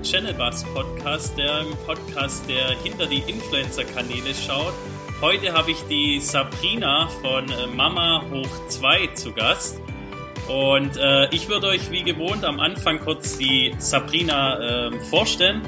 im Channel Bus Podcast, der Podcast, der hinter die Influencer-Kanäle schaut. Heute habe ich die Sabrina von äh, Mama Hoch 2 zu Gast. Und äh, ich würde euch wie gewohnt am Anfang kurz die Sabrina äh, vorstellen.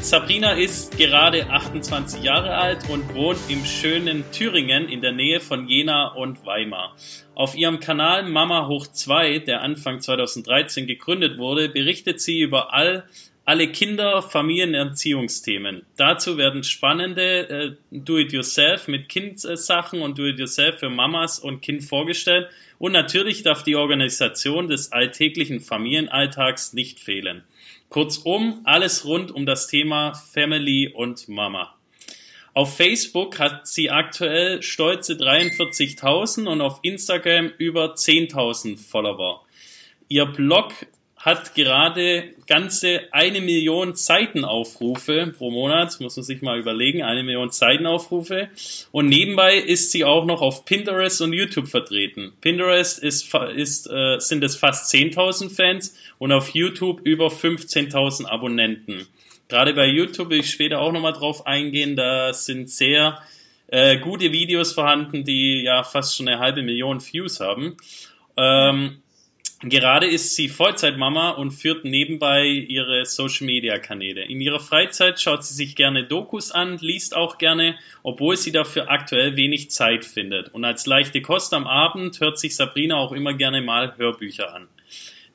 Sabrina ist gerade 28 Jahre alt und wohnt im schönen Thüringen in der Nähe von Jena und Weimar. Auf ihrem Kanal Mama Hoch 2, der Anfang 2013 gegründet wurde, berichtet sie über all alle Kinder-, Familienerziehungsthemen. Dazu werden spannende äh, Do-it-yourself mit Kindsachen und Do-it-yourself für Mamas und Kind vorgestellt. Und natürlich darf die Organisation des alltäglichen Familienalltags nicht fehlen. Kurzum, alles rund um das Thema Family und Mama. Auf Facebook hat sie aktuell stolze 43.000 und auf Instagram über 10.000 Follower. Ihr Blog hat gerade ganze eine Million Seitenaufrufe pro Monat, muss man sich mal überlegen, eine Million Seitenaufrufe. Und nebenbei ist sie auch noch auf Pinterest und YouTube vertreten. Pinterest ist, ist, äh, sind es fast 10.000 Fans und auf YouTube über 15.000 Abonnenten. Gerade bei YouTube will ich später auch nochmal drauf eingehen, da sind sehr äh, gute Videos vorhanden, die ja fast schon eine halbe Million Views haben. Ähm, Gerade ist sie Vollzeitmama und führt nebenbei ihre Social Media Kanäle. In ihrer Freizeit schaut sie sich gerne Dokus an, liest auch gerne, obwohl sie dafür aktuell wenig Zeit findet. Und als leichte Kost am Abend hört sich Sabrina auch immer gerne mal Hörbücher an.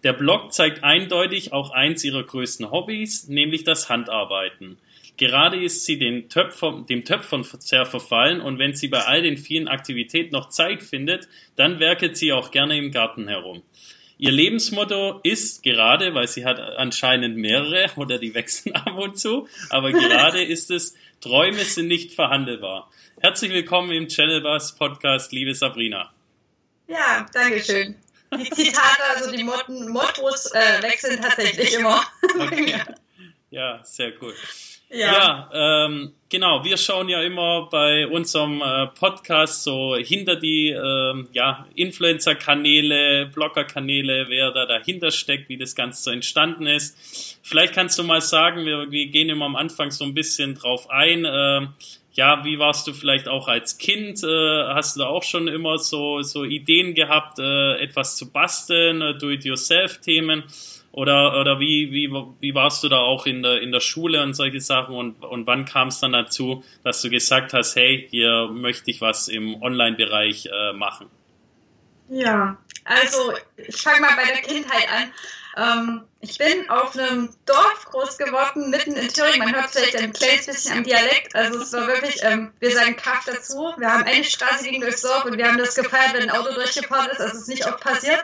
Der Blog zeigt eindeutig auch eins ihrer größten Hobbys, nämlich das Handarbeiten. Gerade ist sie den Töpfer, dem Töpfern sehr verfallen und wenn sie bei all den vielen Aktivitäten noch Zeit findet, dann werkelt sie auch gerne im Garten herum. Ihr Lebensmotto ist gerade, weil sie hat anscheinend mehrere oder die wechseln ab und zu, aber gerade ist es, Träume sind nicht verhandelbar. Herzlich willkommen im Channel Bus Podcast, liebe Sabrina. Ja, danke schön. Die Zitate, also die Motten, Mottos äh, wechseln tatsächlich immer. Okay. Ja, sehr gut. Ja, ja ähm, genau. Wir schauen ja immer bei unserem äh, Podcast so hinter die äh, ja, Influencer-Kanäle, Blogger-Kanäle, wer da dahinter steckt, wie das Ganze so entstanden ist. Vielleicht kannst du mal sagen, wir, wir gehen immer am Anfang so ein bisschen drauf ein. Äh, ja, wie warst du vielleicht auch als Kind? Äh, hast du da auch schon immer so, so Ideen gehabt, äh, etwas zu basteln, äh, Do-it-yourself-Themen? Oder, oder wie, wie, wie warst du da auch in der, in der Schule und solche Sachen? Und, und wann kam es dann dazu, dass du gesagt hast, hey, hier möchte ich was im Online-Bereich äh, machen? Ja, also ich fange mal bei der Kindheit an. Ähm, ich bin auf einem Dorf groß geworden, mitten in Thüringen. Man hört vielleicht ein kleines bisschen am Dialekt. Also es war wirklich, ähm, wir sagen Kaff dazu. Wir haben eine Straße gegen durchs Dorf und wir haben das gefeiert, wenn ein Auto durchgefahren ist. Also es ist nicht oft passiert.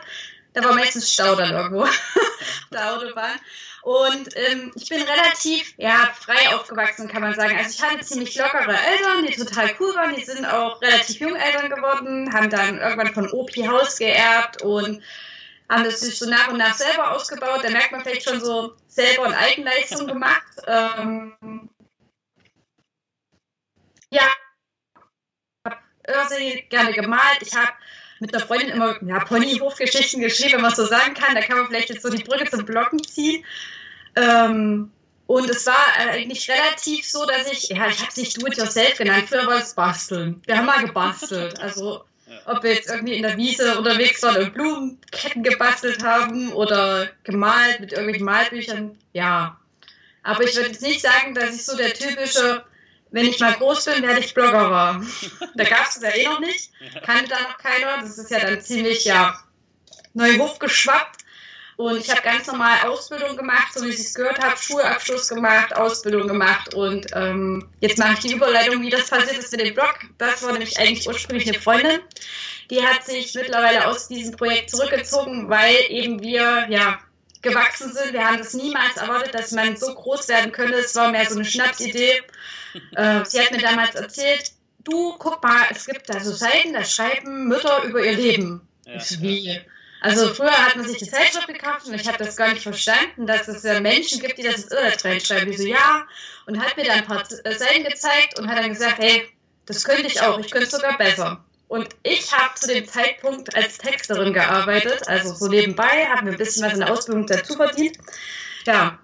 Da war meistens Stau dann irgendwo auf der Autobahn. Und ähm, ich bin relativ ja, frei aufgewachsen, kann man sagen. Also ich hatte ziemlich lockere Eltern, die total cool waren. Die sind auch relativ jung Eltern geworden, haben dann irgendwann von Opi Haus geerbt und haben das sich so nach und nach selber ausgebaut. Da merkt man vielleicht schon so selber eine Eigenleistung gemacht. Ähm, ja, ich habe gerne gemalt. Ich habe mit einer Freundin immer ja, Ponyhofgeschichten geschrieben, wenn man so sagen kann. Da kann man vielleicht jetzt so die Brücke zum Blocken ziehen. Ähm, und es war eigentlich relativ so, dass ich, ja, ich habe es nicht do-it-yourself genannt, früher war es basteln. Wir haben mal gebastelt. Also, ob wir jetzt irgendwie in der Wiese unterwegs waren und Blumenketten gebastelt haben oder gemalt mit irgendwelchen Malbüchern, ja. Aber ich würde jetzt nicht sagen, dass ich so der typische wenn ich mal groß bin, werde ich Bloggerer. Da gab es ja eh noch nicht, kannte da noch keiner. Das ist ja dann ziemlich ja neu hochgeschwappt. Und ich habe ganz normal Ausbildung gemacht, so wie ich es gehört habe, Schulabschluss gemacht, Ausbildung gemacht und ähm, jetzt mache ich die Überleitung, wie das passiert ist mit dem Blog. Das war nämlich eigentlich ursprünglich eine Freundin. Die hat sich mittlerweile aus diesem Projekt zurückgezogen, weil eben wir ja gewachsen sind. Wir haben das niemals erwartet, dass man so groß werden könnte. Es war mehr so eine Schnapsidee. Äh, sie hat mir damals erzählt, du, guck mal, es gibt da so Seiten, da schreiben Mütter über ihr Leben. Ja. Wie? Also früher hat man sich die Zeitschrift gekauft und ich habe das gar nicht verstanden, dass es ja Menschen gibt, die das ins Internet reinschreiben. Die so, ja, und hat mir dann ein paar Seiten gezeigt und hat dann gesagt, hey, das könnte ich auch, ich könnte es sogar besser. Und ich habe zu dem Zeitpunkt als Texterin gearbeitet, also so nebenbei, habe mir ein bisschen was in der Ausbildung dazu verdient. Ja,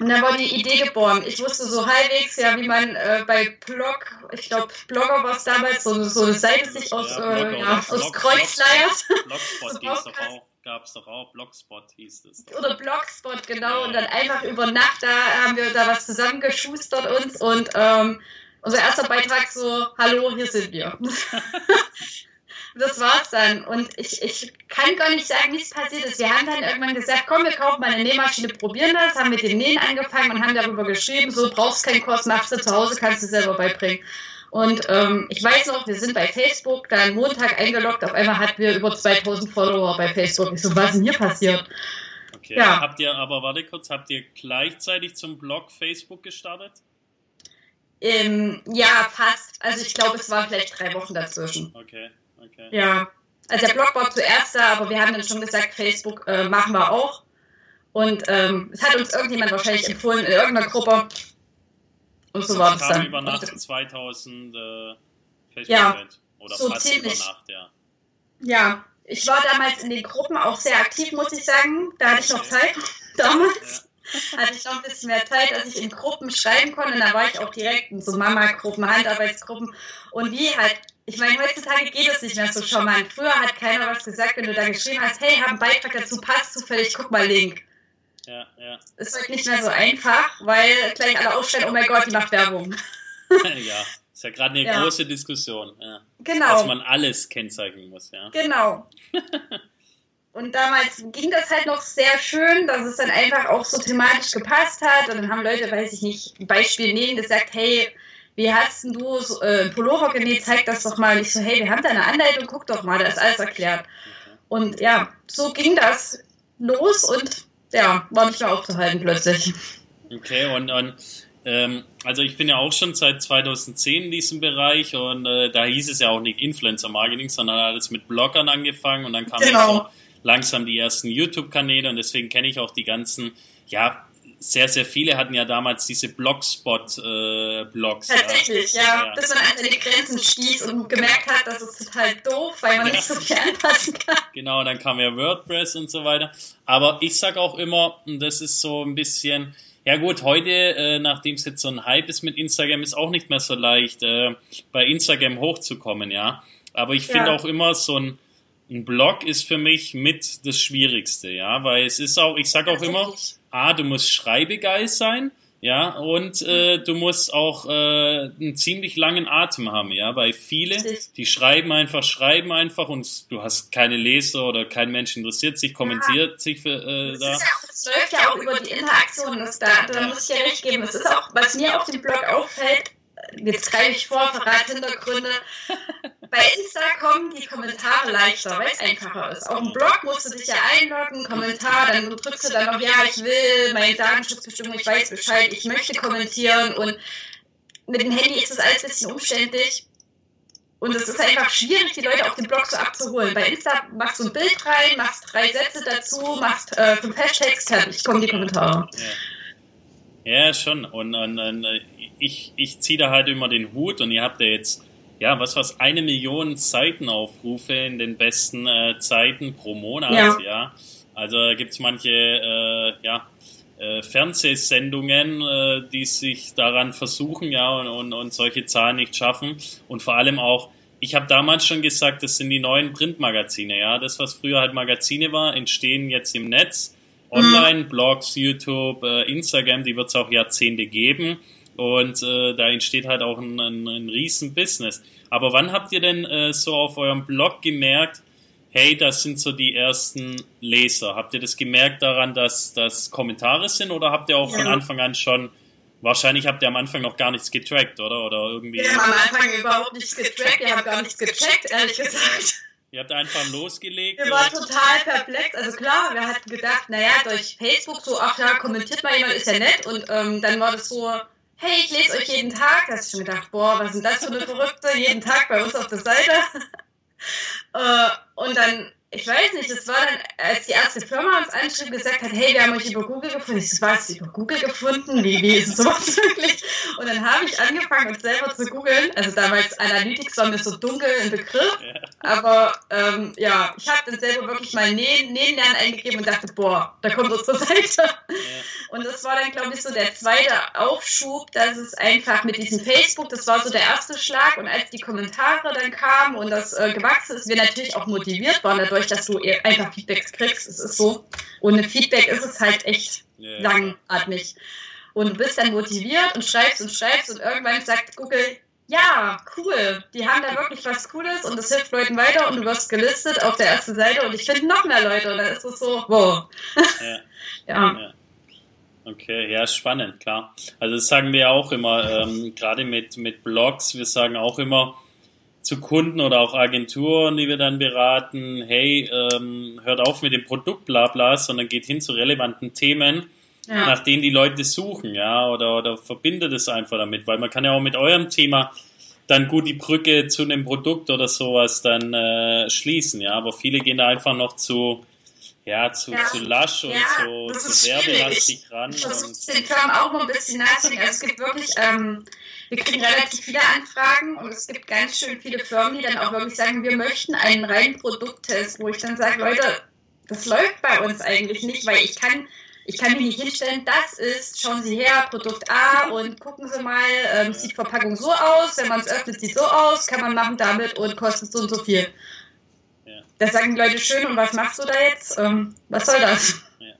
Und dann wurde die Idee geboren. Ich wusste so halbwegs, ja, wie man äh, bei Blog, ich glaube, Blogger war es damals, so, so eine Seite sich aus, ja, Blogger, äh, ja, aus Kreuzleiert. Blogspot so gibt's doch auch, gab es doch auch, Blogspot hieß es. Oder Blogspot, genau. Ja. Und dann einfach über Nacht, da haben wir da was zusammengeschustert uns und ähm, unser erster Beitrag so, hallo, hier sind wir. das war's dann. Und ich, ich kann gar nicht sagen, wie es passiert ist. Wir haben dann irgendwann gesagt, komm, wir kaufen mal eine Nähmaschine, probieren das, haben mit dem Nähen angefangen und haben darüber geschrieben, so brauchst keinen Kurs, machst du zu Hause, kannst du selber beibringen. Und ähm, ich weiß noch, wir sind bei Facebook da am Montag eingeloggt, auf einmal hatten wir über 2000 Follower bei Facebook. Ich so, was ist denn hier passiert? Okay, ja. habt ihr, aber warte kurz, habt ihr gleichzeitig zum Blog Facebook gestartet? Ähm, ja, fast. Also ich glaube, es waren vielleicht drei Wochen dazwischen. Okay. Okay. Ja, also der Blog war zuerst da, aber wir haben dann schon gesagt, Facebook äh, machen wir auch. Und ähm, es hat uns irgendjemand wahrscheinlich empfohlen in irgendeiner Gruppe. Und so war es dann. über Nacht 2000 äh, Facebook ja, oder so fast ziemlich. über Nacht, ja. Ja, ich war damals in den Gruppen auch sehr aktiv, muss ich sagen. Da hatte ich noch Zeit damals. Ja. Hatte ich noch ein bisschen mehr Zeit, dass ich in Gruppen schreiben konnte. Und da war ich auch direkt in so Mama-Gruppen, Handarbeitsgruppen. Und wie halt ich meine, heutzutage geht es nicht mehr so charmant. Früher hat keiner was gesagt, wenn du da geschrieben hast, hey, hab einen Beitrag dazu, passt zufällig, guck mal Link. Ja, ja. Ist halt nicht mehr so einfach, weil gleich alle aufstellen, oh mein Gott, die macht Werbung. ja, ist ja gerade eine ja. große Diskussion. Ja. Genau. Dass man alles kennzeichnen muss, ja. Genau. Und damals ging das halt noch sehr schön, dass es dann einfach auch so thematisch gepasst hat. Und dann haben Leute, weiß ich nicht, ein Beispiel nehmen, gesagt, hey, wie hast du so, äh, Pullover genäht, zeig das doch mal. Und ich so, hey, wir haben da eine Anleitung, guck doch mal, da ist alles erklärt. Und ja, so ging das los und ja, war nicht mehr aufzuhalten plötzlich. Okay, und, und ähm, also ich bin ja auch schon seit 2010 in diesem Bereich und äh, da hieß es ja auch nicht Influencer Marketing, sondern alles mit Bloggern angefangen und dann kamen genau. so langsam die ersten YouTube-Kanäle und deswegen kenne ich auch die ganzen, ja, sehr, sehr viele hatten ja damals diese Blogspot-Blogs. Äh, Tatsächlich, ja. ja. Bis man an die Grenzen stieß und gemerkt hat, das ist total doof, weil man ja. nicht so viel anpassen kann. Genau, dann kam ja WordPress und so weiter. Aber ich sag auch immer, und das ist so ein bisschen, ja gut, heute, äh, nachdem es jetzt so ein Hype ist mit Instagram, ist auch nicht mehr so leicht, äh, bei Instagram hochzukommen, ja. Aber ich finde auch immer so ein, ein Blog ist für mich mit das Schwierigste, ja, weil es ist auch, ich sag auch immer, A, du musst schreibegeil sein, ja, und äh, du musst auch äh, einen ziemlich langen Atem haben, ja, weil viele, die schreiben einfach, schreiben einfach und du hast keine Leser oder kein Mensch interessiert sich, kommentiert ja. sich für, äh, da. Es läuft ja auch über die Interaktion, das da, da muss ich ja recht geben. Das ist auch, was mir auf dem Blog auffällt, jetzt greife ich vor, verrate Hintergründe. Bei Insta kommen die Kommentare leichter, weil es einfacher ist. Auf dem Blog musst du dich ja einloggen, Kommentar, dann drückst du dann noch, ja, ich will meine Datenschutzbestimmung, ich weiß Bescheid, ich möchte kommentieren und mit dem Handy ist das alles ein bisschen umständlich. Und es ist einfach schwierig, die Leute auf dem Blog so abzuholen. Bei Insta machst du ein Bild rein, machst drei Sätze dazu, machst äh, fünf Hashtags, fertig, kommen die Kommentare. Ja, ja schon. Und, und, und ich, ich ziehe da halt immer den Hut und ihr habt ja jetzt, ja, was was, eine Million Seitenaufrufe in den besten äh, Zeiten pro Monat, ja. ja. Also gibt es manche, äh, ja, äh, Fernsehsendungen, äh, die sich daran versuchen, ja, und, und, und solche Zahlen nicht schaffen. Und vor allem auch, ich habe damals schon gesagt, das sind die neuen Printmagazine, ja. Das, was früher halt Magazine war, entstehen jetzt im Netz. Mhm. Online, Blogs, YouTube, äh, Instagram, die wird es auch Jahrzehnte geben. Und äh, da entsteht halt auch ein, ein, ein riesen Business. Aber wann habt ihr denn äh, so auf eurem Blog gemerkt, hey, das sind so die ersten Leser? Habt ihr das gemerkt daran, dass das Kommentare sind oder habt ihr auch ja. von Anfang an schon, wahrscheinlich habt ihr am Anfang noch gar nichts getrackt, oder? Oder irgendwie. Wir haben am Anfang überhaupt nichts getrackt, wir haben gar nichts gecheckt, ehrlich gesagt. Ihr habt einfach losgelegt. Wir waren total perplex. Also klar, wir hatten gedacht, naja, durch Facebook so, ach ja, kommentiert mal jemand, ist ja nett. Und ähm, dann war das so, hey, ich lese euch jeden Tag. Da hast du schon gedacht, boah, was sind das für eine Verrückte, jeden Tag bei uns auf der Seite. äh, und dann ich weiß nicht, das war dann, als die erste Firma uns anschrieb, gesagt hat, hey, wir haben euch über Google gefunden. Ich so, was, über Google gefunden? Wie, wie ist sowas möglich? Und dann habe ich angefangen, uns selber zu googeln. Also damals Analytics war mir so dunkel im Begriff. Aber ähm, ja, ich habe dann selber wirklich mal Nähen, Nähenlernen eingegeben und dachte, boah, da kommt unsere Seite. Und das war dann, glaube ich, so der zweite Aufschub, dass es einfach mit diesem Facebook, das war so der erste Schlag. Und als die Kommentare dann kamen und das äh, gewachsen ist, wir natürlich auch motiviert waren dadurch, dadurch, dass du einfach Feedbacks kriegst. Es ist so. Ohne Feedback ist es halt echt yeah. langatmig. Und du bist dann motiviert und schreibst und schreibst und irgendwann sagt Google, ja, cool, die haben da wirklich was Cooles und das hilft Leuten weiter und du wirst gelistet auf der ersten Seite und ich finde noch mehr Leute und dann ist es so, wow. Ja. ja. ja. Okay, ja, spannend, klar. Also das sagen wir auch immer, ähm, gerade mit, mit Blogs, wir sagen auch immer, zu Kunden oder auch Agenturen, die wir dann beraten, hey, ähm, hört auf mit dem Produkt Blabla, sondern geht hin zu relevanten Themen, ja. nach denen die Leute suchen, ja, oder, oder verbindet es einfach damit, weil man kann ja auch mit eurem Thema dann gut die Brücke zu einem Produkt oder sowas dann äh, schließen, ja, aber viele gehen da einfach noch zu, ja, zu, ja. zu lasch und ja, zu, zu werbelastig ran. Ich versuche den Term auch mal ein bisschen nachzudenken. Also es gibt wirklich, ähm, wir kriegen relativ viele Anfragen und es gibt ganz schön viele Firmen, die dann auch wirklich sagen, wir möchten einen reinen Produkttest, wo ich dann sage, Leute, das läuft bei uns eigentlich nicht, weil ich kann, ich kann mich nicht hinstellen, das ist, schauen Sie her, Produkt A und gucken Sie mal, ähm, sieht Verpackung so aus, wenn man es öffnet, sieht so aus, kann man machen damit und kostet so und so viel. Da sagen die Leute schön, und was machst du da jetzt? Ähm, was soll das? Ja.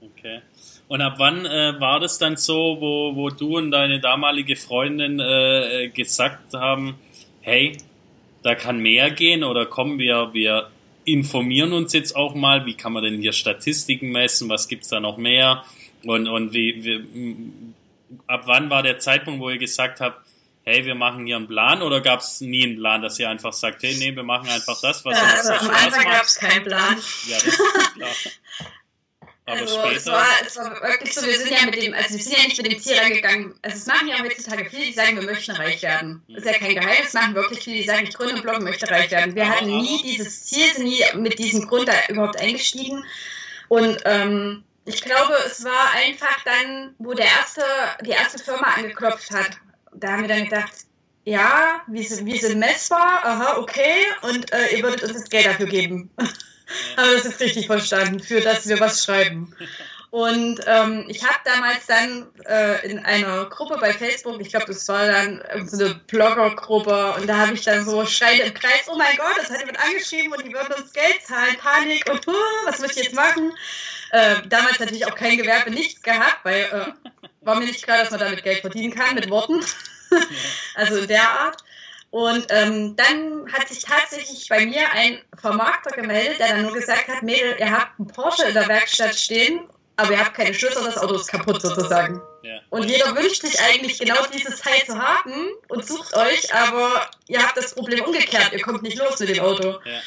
Okay. Und ab wann äh, war das dann so, wo, wo du und deine damalige Freundin äh, gesagt haben, hey, da kann mehr gehen oder kommen wir, wir informieren uns jetzt auch mal, wie kann man denn hier Statistiken messen, was gibt es da noch mehr und, und wie, wie, ab wann war der Zeitpunkt, wo ihr gesagt habt, hey, wir machen hier einen Plan oder gab es nie einen Plan, dass ihr einfach sagt, hey, nee, wir machen einfach das, was ja, uns also Am Anfang gab es keinen Plan. Ja, das ist klar. Aber also später. Es war, es war wirklich so, wir sind ja mit dem, also wir sind ja nicht mit dem Ziel reingegangen. Also es machen ja heutzutage viele, die sagen, wir möchten reich werden. Das ist ja kein Geheimnis, machen wirklich viele, die sagen, ich gründe einen Blog und möchte reich werden. Wir hatten nie dieses Ziel, sind nie mit diesem Grund da überhaupt eingestiegen. Und ähm, ich glaube, es war einfach dann, wo der erste, die erste Firma angeklopft hat, da haben wir dann gedacht, ja, wir sind, wir sind messbar, aha, okay, und äh, ihr würdet uns jetzt Geld dafür geben. haben wir das jetzt richtig verstanden, für dass wir was schreiben. Und ähm, ich habe damals dann äh, in einer Gruppe bei Facebook, ich glaube, das war dann so eine Bloggergruppe, und da habe ich dann so schreiend im Kreis, oh mein Gott, das hat jemand angeschrieben und die würden uns Geld zahlen, Panik und uh, was muss ich jetzt machen? Äh, damals natürlich auch kein Gewerbe, nichts gehabt, weil äh, war mir nicht klar, dass man damit Geld verdienen kann mit Worten. also in der Art. Und ähm, dann hat sich tatsächlich bei mir ein Vermarkter gemeldet, der dann nur gesagt hat, Mädel, ihr habt einen Porsche in der Werkstatt stehen, aber ihr habt keine Schlüssel, das Auto ist kaputt sozusagen. Ja. Und jeder wünscht sich eigentlich genau dieses Teil zu haben und sucht euch, aber ihr habt das Problem umgekehrt, ihr kommt nicht los mit dem Auto. Ja, ja.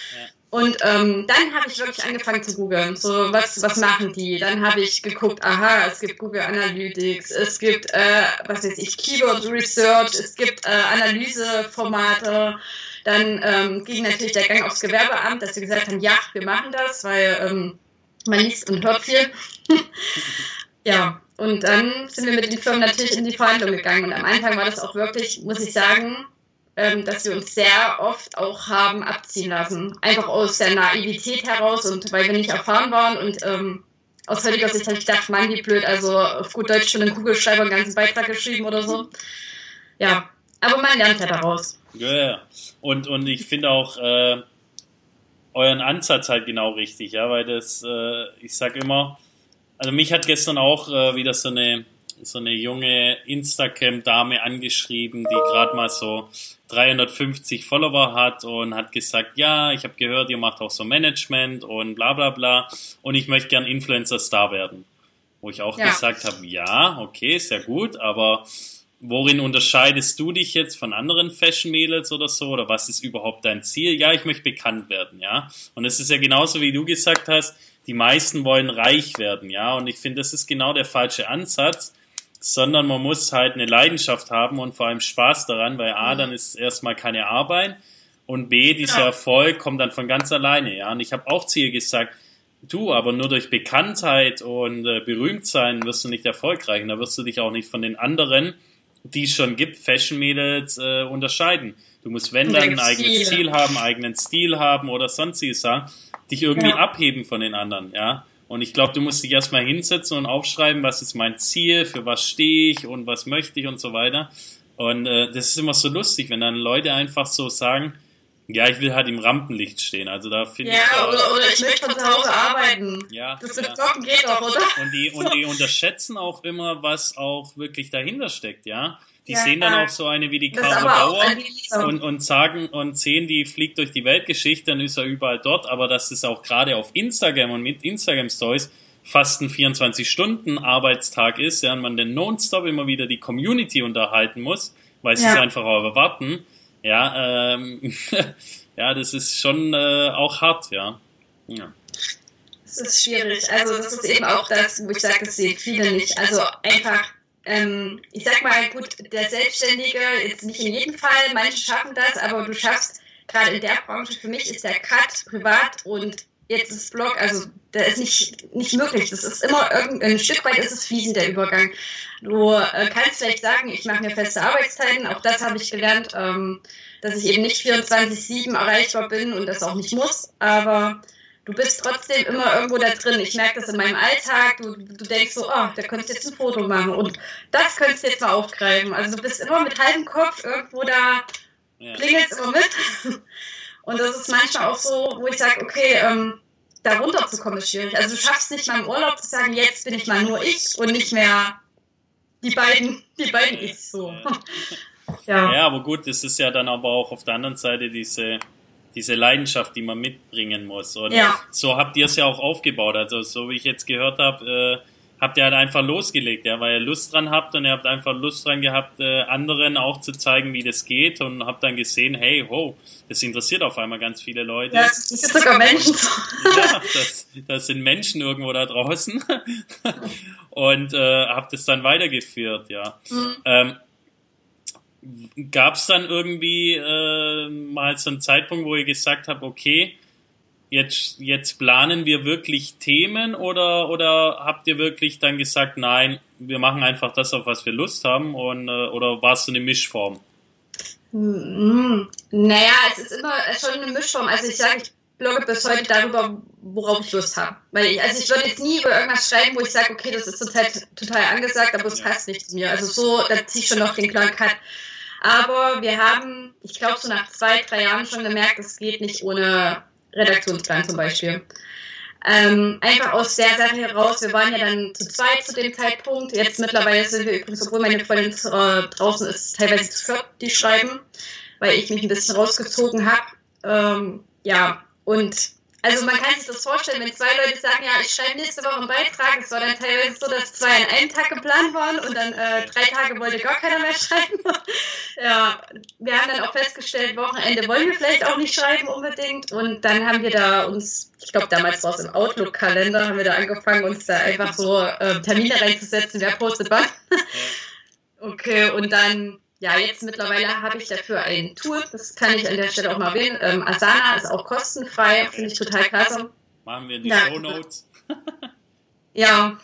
Und ähm, dann habe ich wirklich angefangen zu googeln. So, was, was machen die? Dann habe ich geguckt, aha, es gibt Google Analytics, es gibt, äh, was weiß ich, Keyword Research, es gibt äh, Analyseformate. Dann ähm, ging natürlich der Gang aufs Gewerbeamt, dass sie gesagt haben, ja, wir machen das, weil ähm, man liest und hört viel. ja, und dann sind wir mit den Firmen natürlich in die Verhandlung gegangen. Und am Anfang war das auch wirklich, muss ich sagen, ähm, dass wir uns sehr oft auch haben abziehen lassen. Einfach aus der Naivität heraus und weil wir nicht erfahren waren und ähm, aus heutiger Sicht habe ich gedacht, Mann, wie blöd, also auf gut Deutsch schon in Kugelschreiber einen ganzen Beitrag geschrieben oder so. Ja, aber man lernt ja daraus. Ja, ja. Und, und ich finde auch äh, euren Ansatz halt genau richtig, ja, weil das, äh, ich sag immer, also mich hat gestern auch äh, wieder so eine so eine junge Instagram-Dame angeschrieben, die gerade mal so 350 Follower hat und hat gesagt, ja, ich habe gehört, ihr macht auch so Management und bla bla bla und ich möchte gern Influencer-Star werden. Wo ich auch ja. gesagt habe, ja, okay, sehr gut, aber worin unterscheidest du dich jetzt von anderen Fashion-Mädels oder so? Oder was ist überhaupt dein Ziel? Ja, ich möchte bekannt werden, ja. Und es ist ja genauso, wie du gesagt hast, die meisten wollen reich werden, ja. Und ich finde, das ist genau der falsche Ansatz, sondern man muss halt eine Leidenschaft haben und vor allem Spaß daran, weil A, mhm. dann ist erstmal keine Arbeit Und B, dieser ja. Erfolg kommt dann von ganz alleine, ja. Und ich habe auch zu ihr gesagt, du, aber nur durch Bekanntheit und äh, Berühmtsein wirst du nicht erfolgreich. Und da wirst du dich auch nicht von den anderen, die es schon gibt, Fashion-Mädels, äh, unterscheiden. Du musst, wenn dann, ein eigenes Ziel haben, eigenen Stil haben oder sonstiges sagen, dich irgendwie ja. abheben von den anderen, ja. Und ich glaube, du musst dich erstmal hinsetzen und aufschreiben, was ist mein Ziel, für was stehe ich und was möchte ich und so weiter. Und äh, das ist immer so lustig, wenn dann Leute einfach so sagen, ja, ich will halt im Rampenlicht stehen. Also da finde ja, ich. Ja, oder, oder ich möchte von zu Hause arbeiten. Ja. Das mit ja. geht doch, oder? Und die, und die unterschätzen auch immer, was auch wirklich dahinter steckt, ja. Die ja, sehen dann auch so eine wie die Caro Bauer und, und sagen und sehen, die fliegt durch die Weltgeschichte, dann ist er überall dort, aber dass es auch gerade auf Instagram und mit Instagram Stories fast ein 24-Stunden-Arbeitstag ist, ja, und man dann nonstop immer wieder die Community unterhalten muss, weil sie ja. es einfach auch erwarten. Ja, ähm, ja, das ist schon äh, auch hart, ja. ja. Das ist schwierig. Also das ist eben auch das, wo ich sage, das sehen viele nicht. Also einfach ähm, ich sag mal, gut, der Selbstständige, jetzt nicht in jedem Fall, manche schaffen das, aber du schaffst, gerade in der Branche, für mich ist der Cut privat und jetzt das Blog, also der ist nicht, nicht möglich. Das ist immer irgendein Stück weit ist es fließend, der Übergang. Du äh, kannst vielleicht sagen, ich mache mir feste Arbeitszeiten, auch das habe ich gelernt, ähm, dass ich eben nicht 24-7 erreichbar bin und das auch nicht muss, aber du bist trotzdem immer irgendwo da drin. Ich merke das in meinem Alltag. Du, du denkst so, oh, da könntest du jetzt ein Foto machen und das könntest du jetzt mal aufgreifen. Also du bist immer mit halbem Kopf irgendwo da, ja. klingelst immer mit. Und das ist manchmal auch so, wo ich sage, okay, ähm, da runterzukommen ist schwierig. Also du schaffst nicht mal im Urlaub zu sagen, jetzt bin ich mal nur ich und nicht mehr die beiden, die beiden ich so. Ja. ja, aber gut, das ist ja dann aber auch auf der anderen Seite diese diese Leidenschaft, die man mitbringen muss. Und ja. so habt ihr es ja auch aufgebaut. Also so wie ich jetzt gehört habe, äh, habt ihr halt einfach losgelegt, ja, weil ihr Lust dran habt und ihr habt einfach Lust dran gehabt, äh, anderen auch zu zeigen, wie das geht und habt dann gesehen, hey, ho, das interessiert auf einmal ganz viele Leute. Ja, das sind sogar Menschen. ja, das, das sind Menschen irgendwo da draußen und äh, habt es dann weitergeführt, ja. Mhm. Ähm, Gab es dann irgendwie äh, mal so einen Zeitpunkt, wo ihr gesagt habt, okay, jetzt, jetzt planen wir wirklich Themen oder, oder habt ihr wirklich dann gesagt, nein, wir machen einfach das, auf was wir Lust haben und, äh, oder war es so eine Mischform? Mm, naja, es ist immer schon eine Mischform. Also ich sage, ich blogge bis heute darüber, worauf ich Lust habe. Weil ich, also ich würde jetzt nie über irgendwas schreiben, wo ich sage, okay, das ist zurzeit total angesagt, aber es passt nicht zu mir. Also so, da ziehe ich schon noch den klaren Cut. Aber wir haben, ich glaube, so nach zwei, drei Jahren schon gemerkt, es geht nicht ohne Redaktionsplan zum Beispiel. Ähm, einfach aus der Sache heraus, wir waren ja dann zu zweit zu dem Zeitpunkt. Jetzt mittlerweile sind wir übrigens, obwohl meine Freundin äh, draußen ist, teilweise zu viert, die schreiben, weil ich mich ein bisschen rausgezogen habe. Ähm, ja, und also man kann sich das vorstellen, wenn zwei Leute sagen, ja, ich schreibe nächste Woche einen Beitrag, es war dann teilweise so, dass zwei an einem Tag geplant waren und dann äh, drei Tage wollte gar keiner mehr schreiben. ja, wir haben dann auch festgestellt, Wochenende wollen wir vielleicht auch nicht schreiben unbedingt und dann haben wir da uns, ich glaube damals war es im Outlook-Kalender, haben wir da angefangen, uns da einfach so äh, Termine reinzusetzen, wer postet was. okay, und dann ja, jetzt mittlerweile habe ich dafür ein Tool, das kann ich an der Stelle auch mal erwähnen. Ähm, Asana ist auch kostenfrei, finde ich total klasse. Machen wir in die ja. Show Notes. ja.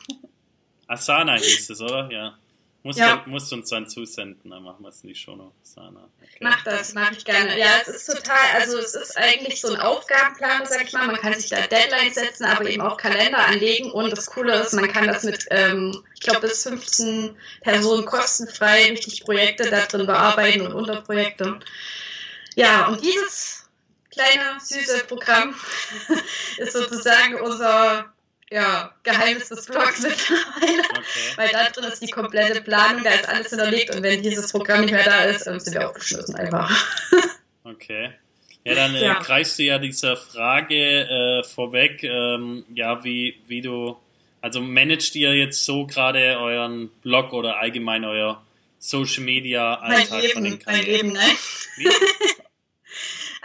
Asana hieß es, oder? Ja. Musst, ja. du, musst uns dann zusenden, dann machen wir es in die Show Notes. Okay. Mach das, mache ich gerne. Ja, es ist total, also es ist eigentlich so ein Aufgabenplan, sag ich mal. Man kann sich da Deadlines setzen, aber eben auch Kalender anlegen. Und das Coole ist, man kann das mit, ähm, ich glaube, bis 15 Personen kostenfrei richtig Projekte da drin bearbeiten und Unterprojekte. Ja, und dieses kleine, süße Programm ist sozusagen unser ja, Geheimnis des Blogs mittlerweile. Okay. Weil da drin ist die komplette Planung, da ist alles hinterlegt und wenn dieses Programm nicht mehr da ist, dann sind wir aufgeschlossen einfach. Okay. Ja, dann äh, ja. greifst du ja dieser Frage äh, vorweg, ähm, ja, wie, wie du, also managt ihr jetzt so gerade euren Blog oder allgemein euer Social Media Alltag mein Leben, von den Kanälen? Mein Leben, nein. Wie?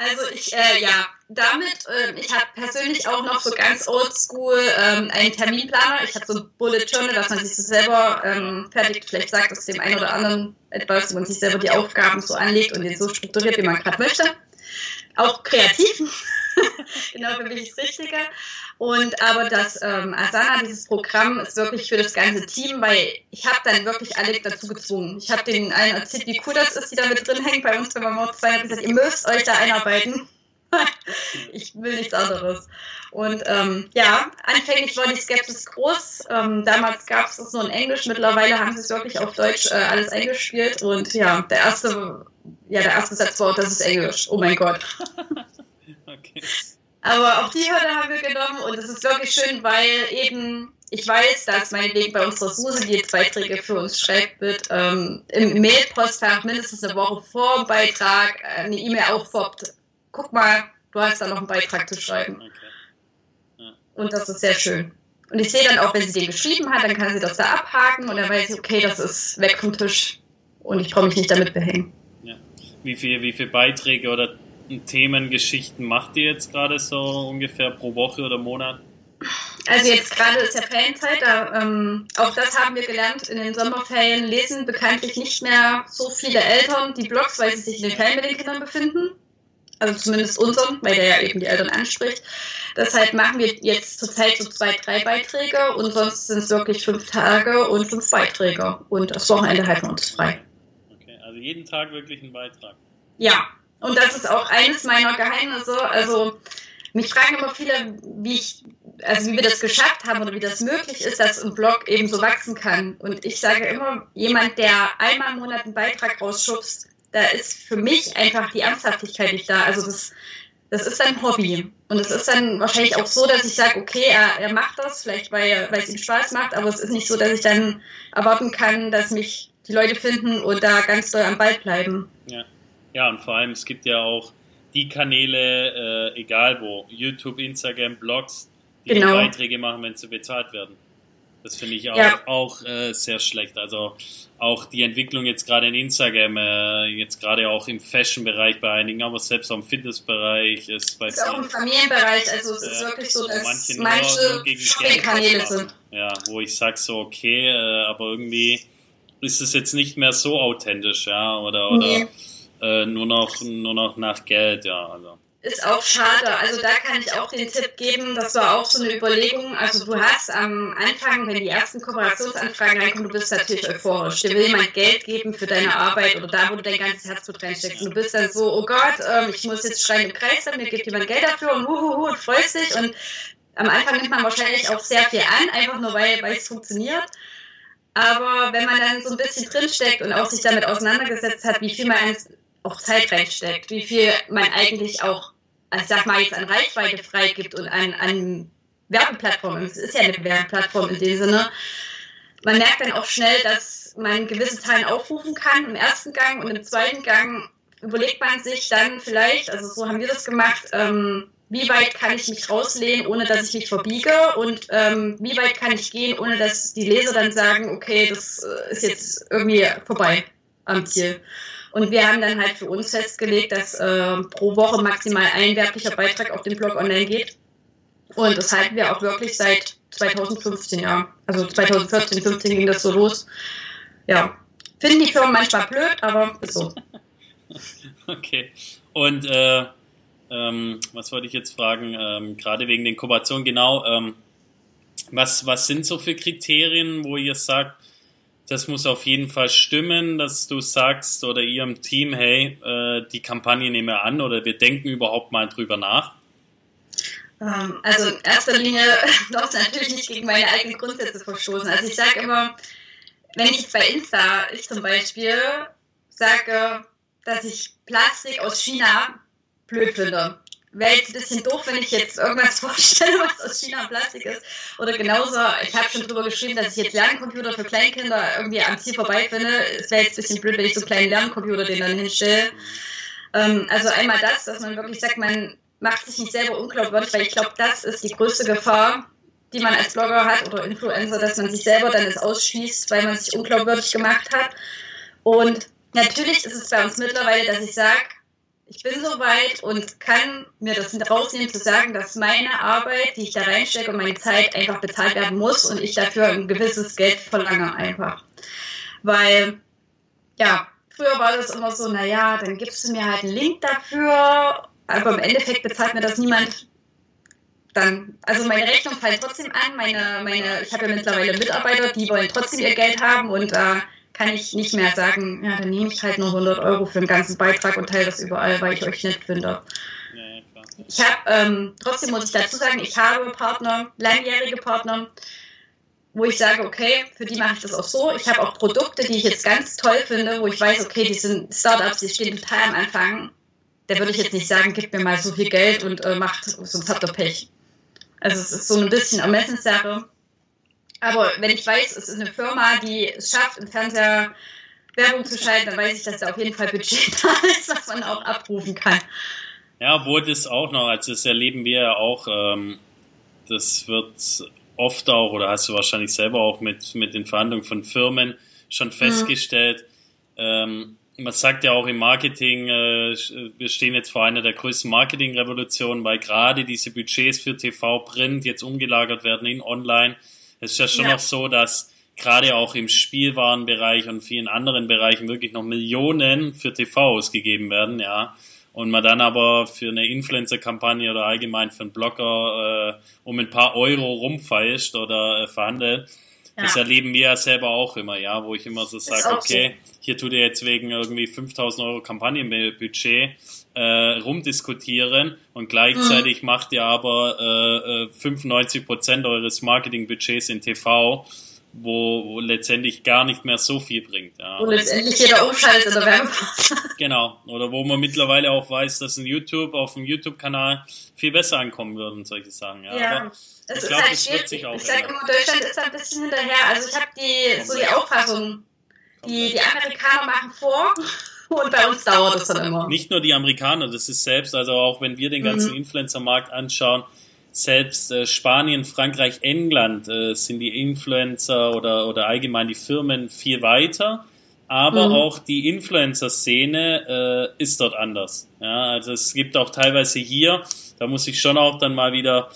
Also ich, äh, ja, damit, äh, ich habe persönlich auch noch so ganz oldschool ähm, einen Terminplaner. Ich habe so ein Bullet Journal, dass man sich das selber ähm, fertig vielleicht sagt, dass dem einen oder anderen etwas, wo man sich selber die Aufgaben so anlegt und den so strukturiert, wie man gerade möchte. auch kreativ. genau, für mich ist das Richtige. Und aber das ähm, Asana, dieses Programm, ist wirklich für das ganze Team, weil ich habe dann wirklich alle dazu gezwungen. Ich habe denen allen erzählt, wie cool das ist, die da mit drin hängen bei uns bei Mama 2 und gesagt, ihr müsst euch da einarbeiten. ich will nichts anderes. Und ähm, ja, anfänglich war die Skepsis groß. Ähm, damals gab es das nur in Englisch. Mittlerweile haben sie es wirklich auf Deutsch äh, alles eingespielt. Und ja, der erste, ja, der erste Satz war, das ist Englisch. Oh mein Gott. Aber auch die Hürde haben wir genommen und es ist wirklich schön, weil eben ich weiß, dass meinetwegen bei unserer Suse, die jetzt Beiträge für uns schreibt, wird ähm, im Mailpostfach mindestens eine Woche vor dem Beitrag eine E-Mail aufpoppt. Guck mal, du hast da noch einen Beitrag zu schreiben. Okay. Ja. Und das ist sehr schön. Und ich sehe dann auch, wenn sie den geschrieben hat, dann kann sie das da abhaken und dann weiß ich, okay, das ist weg vom Tisch und ich brauche mich nicht damit behängen. Ja. Wie viele wie viel Beiträge oder Themengeschichten macht ihr jetzt gerade so ungefähr pro Woche oder Monat? Also jetzt gerade ist ja Ferienzeit, da, ähm, auch das haben wir gelernt, in den Sommerferien lesen bekanntlich nicht mehr so viele Eltern die Blogs, weil sie sich in den Ferien mit den Kindern befinden. Also zumindest unseren, weil der ja eben die Eltern anspricht. Deshalb machen wir jetzt zurzeit so zwei, drei Beiträge und sonst sind es wirklich fünf Tage und fünf Beiträge. Und das Wochenende halten wir uns frei. Okay, also jeden Tag wirklich ein Beitrag. Ja, und das ist auch eines meiner Geheimnisse. Also mich fragen immer viele, wie ich, also wie wir das geschafft haben oder wie das möglich ist, dass ein Blog eben so wachsen kann. Und ich sage immer, jemand, der einmal im Monat einen Beitrag rausschubst, da ist für mich einfach die Ernsthaftigkeit nicht da. Also das, das ist ein Hobby. Und es ist dann wahrscheinlich auch so, dass ich sage, okay, er, er macht das, vielleicht weil, weil es ihm Spaß macht, aber es ist nicht so, dass ich dann erwarten kann, dass mich die Leute finden und da ganz doll am Ball bleiben. Ja. Ja, und vor allem, es gibt ja auch die Kanäle, äh, egal wo, YouTube, Instagram, Blogs, die genau. Beiträge machen, wenn sie bezahlt werden. Das finde ich auch, ja. auch äh, sehr schlecht. Also auch die Entwicklung jetzt gerade in Instagram, äh, jetzt gerade auch im Fashion-Bereich bei einigen, aber selbst auch im Fitness-Bereich ist bei ist auch im Familienbereich. Also es ist wirklich so, dass manche, manche Kanäle sind. Ja, wo ich sage so, okay, äh, aber irgendwie ist es jetzt nicht mehr so authentisch, ja, oder, oder nee äh, nur, noch, nur noch nach Geld, ja. Also. Ist auch schade. Also da kann ich auch den Tipp geben, das war auch so eine Überlegung. Also du hast am Anfang, wenn die ersten Kooperationsanfragen reinkommen, du bist natürlich euphorisch. Dir will jemand Geld geben für deine Arbeit oder da, wo du dein ganzes Herzblut reinsteckst. Und du bist dann so, oh Gott, ähm, ich muss jetzt schreien im Kreis mir gibt jemand Geld dafür und huhuhu und freust dich. Und am Anfang nimmt man wahrscheinlich auch sehr viel an, einfach nur weil es funktioniert. Aber wenn man dann so ein bisschen drinsteckt und auch sich damit auseinandergesetzt hat, wie viel man auch Zeit reinsteckt, wie viel man eigentlich auch, ich sag mal, jetzt an Reichweite freigibt und an, an Werbeplattformen. Es ist ja eine Werbeplattform in dem Sinne. Man merkt dann auch schnell, dass man gewisse Zahlen aufrufen kann im ersten Gang und im zweiten Gang überlegt man sich dann vielleicht, also so haben wir das gemacht, ähm, wie weit kann ich mich rauslehnen, ohne dass ich mich verbiege und ähm, wie weit kann ich gehen, ohne dass die Leser dann sagen, okay, das äh, ist jetzt irgendwie vorbei am Ziel. Und wir haben dann halt für uns festgelegt, dass äh, pro Woche maximal ein werblicher Beitrag auf dem Blog online geht. Und das halten wir auch wirklich seit 2015, ja. Also 2014, 15 ging das so los. Ja. Finden die Firmen manchmal blöd, aber ist so. Okay. Und äh, ähm, was wollte ich jetzt fragen? Ähm, gerade wegen den Kooperationen, genau. Ähm, was, was sind so für Kriterien, wo ihr sagt, das muss auf jeden Fall stimmen, dass du sagst oder ihr im Team, hey, äh, die Kampagne nehmen wir an oder wir denken überhaupt mal drüber nach? Ähm, also in erster Linie darf natürlich nicht gegen meine eigenen Grundsätze verstoßen. Also ich sage immer, wenn ich bei Insta, ich zum Beispiel, sage, dass ich Plastik aus China blöd finde, wäre jetzt ein bisschen doof, wenn ich jetzt irgendwas vorstelle, was aus China Plastik ist. Oder genauso, ich habe schon drüber geschrieben, dass ich jetzt Lerncomputer für Kleinkinder irgendwie am Ziel vorbei finde. Es wäre jetzt ein bisschen blöd, wenn ich so einen kleinen Lerncomputer den dann hinstelle. Ähm, also einmal das, dass man wirklich sagt, man macht sich nicht selber unglaubwürdig, weil ich glaube, das ist die größte Gefahr, die man als Blogger hat oder Influencer, dass man sich selber dann ausschließt, weil man sich unglaubwürdig gemacht hat. Und natürlich ist es bei uns mittlerweile, dass ich sage, ich bin so weit und kann mir das rausnehmen zu sagen, dass meine Arbeit, die ich da reinstecke und meine Zeit einfach bezahlt werden muss und ich dafür ein gewisses Geld verlange einfach. Weil, ja, früher war das immer so, naja, dann gibst du mir halt einen Link dafür, aber im Endeffekt bezahlt mir das niemand dann, also meine Rechnung fällt trotzdem an, meine, meine, ich habe ja mittlerweile Mitarbeiter, die wollen trotzdem ihr Geld haben und äh, kann ich nicht mehr sagen, ja, dann nehme ich halt nur 100 Euro für den ganzen Beitrag und teile das überall, weil ich euch nett finde. Ich habe, ähm, trotzdem muss ich dazu sagen, ich habe Partner, langjährige Partner, wo ich sage, okay, für die mache ich das auch so. Ich habe auch Produkte, die ich jetzt ganz toll finde, wo ich weiß, okay, die sind Startups, die stehen total am Anfang. Da würde ich jetzt nicht sagen, gib mir mal so viel Geld und äh, macht, sonst habt ihr Pech. Also es ist so ein bisschen Ermessenssache. Aber wenn ich weiß, es ist eine Firma, die es schafft, im Fernseher Werbung zu schalten, dann weiß ich, dass da auf jeden Fall Budget da ist, was man auch abrufen kann. Ja, obwohl das auch noch, also das erleben wir ja auch, ähm, das wird oft auch, oder hast du wahrscheinlich selber auch mit, mit den Verhandlungen von Firmen schon mhm. festgestellt, mhm. ähm, man sagt ja auch im Marketing, äh, wir stehen jetzt vor einer der größten Marketingrevolutionen, weil gerade diese Budgets für TV, Print jetzt umgelagert werden in Online. Es ist ja schon ja. noch so, dass gerade auch im Spielwarenbereich und vielen anderen Bereichen wirklich noch Millionen für TV ausgegeben werden, ja. Und man dann aber für eine Influencer-Kampagne oder allgemein für einen Blogger äh, um ein paar Euro rumfeilscht oder äh, verhandelt ja. Das erleben wir ja selber auch immer, ja, wo ich immer so sage, okay, so. hier tut ihr jetzt wegen irgendwie 5000 Euro Kampagnenbudget äh, rumdiskutieren und gleichzeitig mhm. macht ihr aber äh, 95 äh, Prozent eures Marketingbudgets in TV wo, wo letztendlich gar nicht mehr so viel bringt. Ja. Wo letztendlich jeder umschaltet oder Werbepause. Genau. Oder wo man mittlerweile auch weiß, dass ein YouTube auf dem YouTube-Kanal viel besser ankommen würde und solche Sachen. Ja. ja. Aber es ich glaube, halt das wird sich auch Ich sage immer, Deutschland ist ein bisschen hinterher. Also ich habe die so die Auffassung, die, die Amerikaner machen vor und bei uns dauert es dann immer. Nicht nur die Amerikaner, das ist selbst, also auch wenn wir den ganzen mhm. Influencer-Markt anschauen, selbst äh, Spanien, Frankreich, England äh, sind die Influencer oder, oder allgemein die Firmen viel weiter, aber mhm. auch die Influencer-Szene äh, ist dort anders. Ja, also es gibt auch teilweise hier, da muss ich schon auch dann mal wieder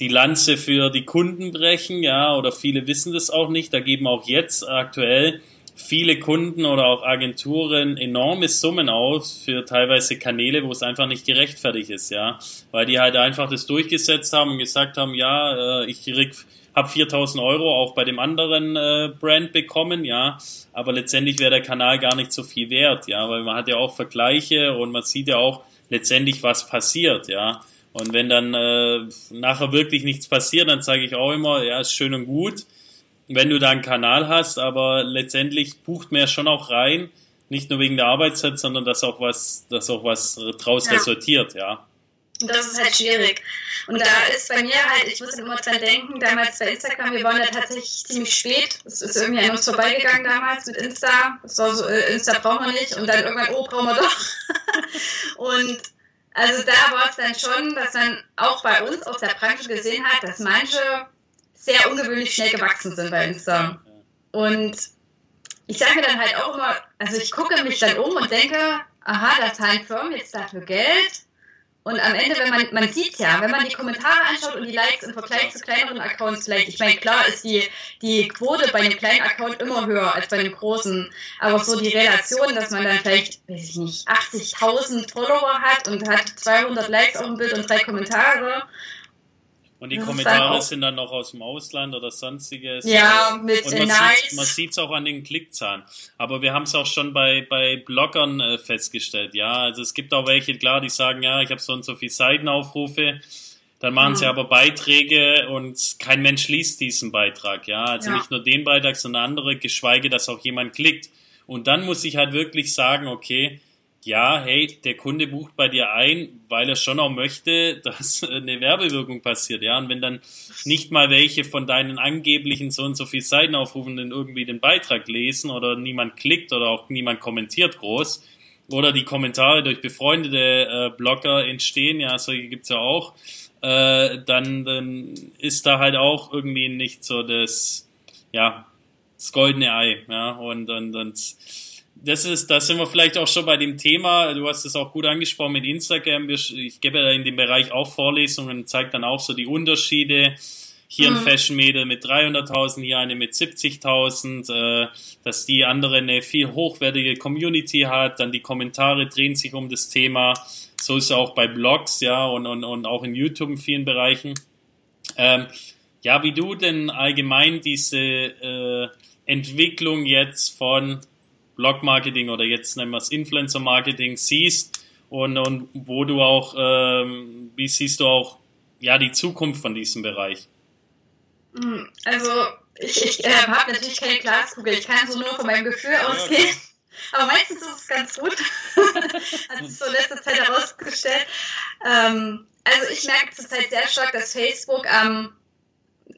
die Lanze für die Kunden brechen, ja, oder viele wissen das auch nicht. Da geben auch jetzt aktuell viele Kunden oder auch Agenturen enorme Summen aus für teilweise Kanäle, wo es einfach nicht gerechtfertigt ist, ja, weil die halt einfach das durchgesetzt haben und gesagt haben, ja, äh, ich krieg habe 4000 Euro auch bei dem anderen äh, Brand bekommen, ja, aber letztendlich wäre der Kanal gar nicht so viel wert, ja, weil man hat ja auch Vergleiche und man sieht ja auch letztendlich, was passiert, ja. Und wenn dann äh, nachher wirklich nichts passiert, dann sage ich auch immer, ja, ist schön und gut, wenn du da einen Kanal hast, aber letztendlich bucht man ja schon auch rein, nicht nur wegen der Arbeitszeit, sondern dass auch was, dass auch was draus ja. resultiert, ja. Und das ist halt schwierig. Und da ist bei mir halt, ich muss immer dran denken, damals bei Instagram, wir waren ja tatsächlich ziemlich spät. Es ist irgendwie an uns vorbeigegangen damals mit Insta. War so, äh, Insta brauchen wir nicht. Und dann irgendwann, oh, brauchen wir doch. und also da war es dann schon, dass man auch bei uns aus der Branche gesehen hat, dass manche sehr ungewöhnlich schnell gewachsen sind bei Insta. Und ich sage mir dann halt auch immer, also ich gucke mich dann um und denke, aha, da zahlen Firmen jetzt dafür Geld. Und am Ende, wenn man, man sieht ja, wenn man die Kommentare anschaut und die Likes im Vergleich zu kleineren Accounts vielleicht, ich meine, klar ist die, die Quote bei einem kleinen Account immer höher als bei einem großen, aber so die Relation, dass man dann vielleicht, weiß ich nicht, 80.000 Follower hat und hat 200 Likes auf dem Bild und drei Kommentare und die Kommentare sind dann noch aus dem Ausland oder sonstiges. Ja, mit und man nice. Sieht, man sieht es auch an den Klickzahlen. Aber wir haben es auch schon bei, bei Bloggern äh, festgestellt. Ja, also es gibt auch welche, klar, die sagen, ja, ich habe so und so viele Seitenaufrufe. Dann machen mhm. sie aber Beiträge und kein Mensch liest diesen Beitrag. Ja, also ja. nicht nur den Beitrag, sondern andere, geschweige, dass auch jemand klickt. Und dann muss ich halt wirklich sagen, okay, ja, hey, der Kunde bucht bei dir ein, weil er schon auch möchte, dass eine Werbewirkung passiert, ja. Und wenn dann nicht mal welche von deinen angeblichen so und so viel Seitenaufrufen irgendwie den Beitrag lesen oder niemand klickt oder auch niemand kommentiert groß oder die Kommentare durch befreundete äh, Blogger entstehen, ja, solche gibt's ja auch, äh, dann, dann ist da halt auch irgendwie nicht so das, ja, das goldene Ei, ja, und, und, und das ist, da sind wir vielleicht auch schon bei dem Thema. Du hast es auch gut angesprochen mit Instagram. Ich gebe in dem Bereich auch Vorlesungen und zeige dann auch so die Unterschiede hier mhm. ein Fashion-Mädel mit 300.000, hier eine mit 70.000, äh, dass die andere eine viel hochwertige Community hat, dann die Kommentare drehen sich um das Thema. So ist es auch bei Blogs, ja, und, und, und auch in YouTube in vielen Bereichen. Ähm, ja, wie du denn allgemein diese äh, Entwicklung jetzt von Blog-Marketing oder jetzt nennen wir es Influencer-Marketing siehst und, und wo du auch, ähm, wie siehst du auch ja, die Zukunft von diesem Bereich? Hm, also ich, ich äh, habe natürlich keine Glaskugel, ich kann so nur von meinem Gefühl ja, ausgehen. Aber meistens ist es ganz gut. Hat sich so letzte Zeit herausgestellt. Ähm, also ich merke zurzeit sehr stark, dass Facebook am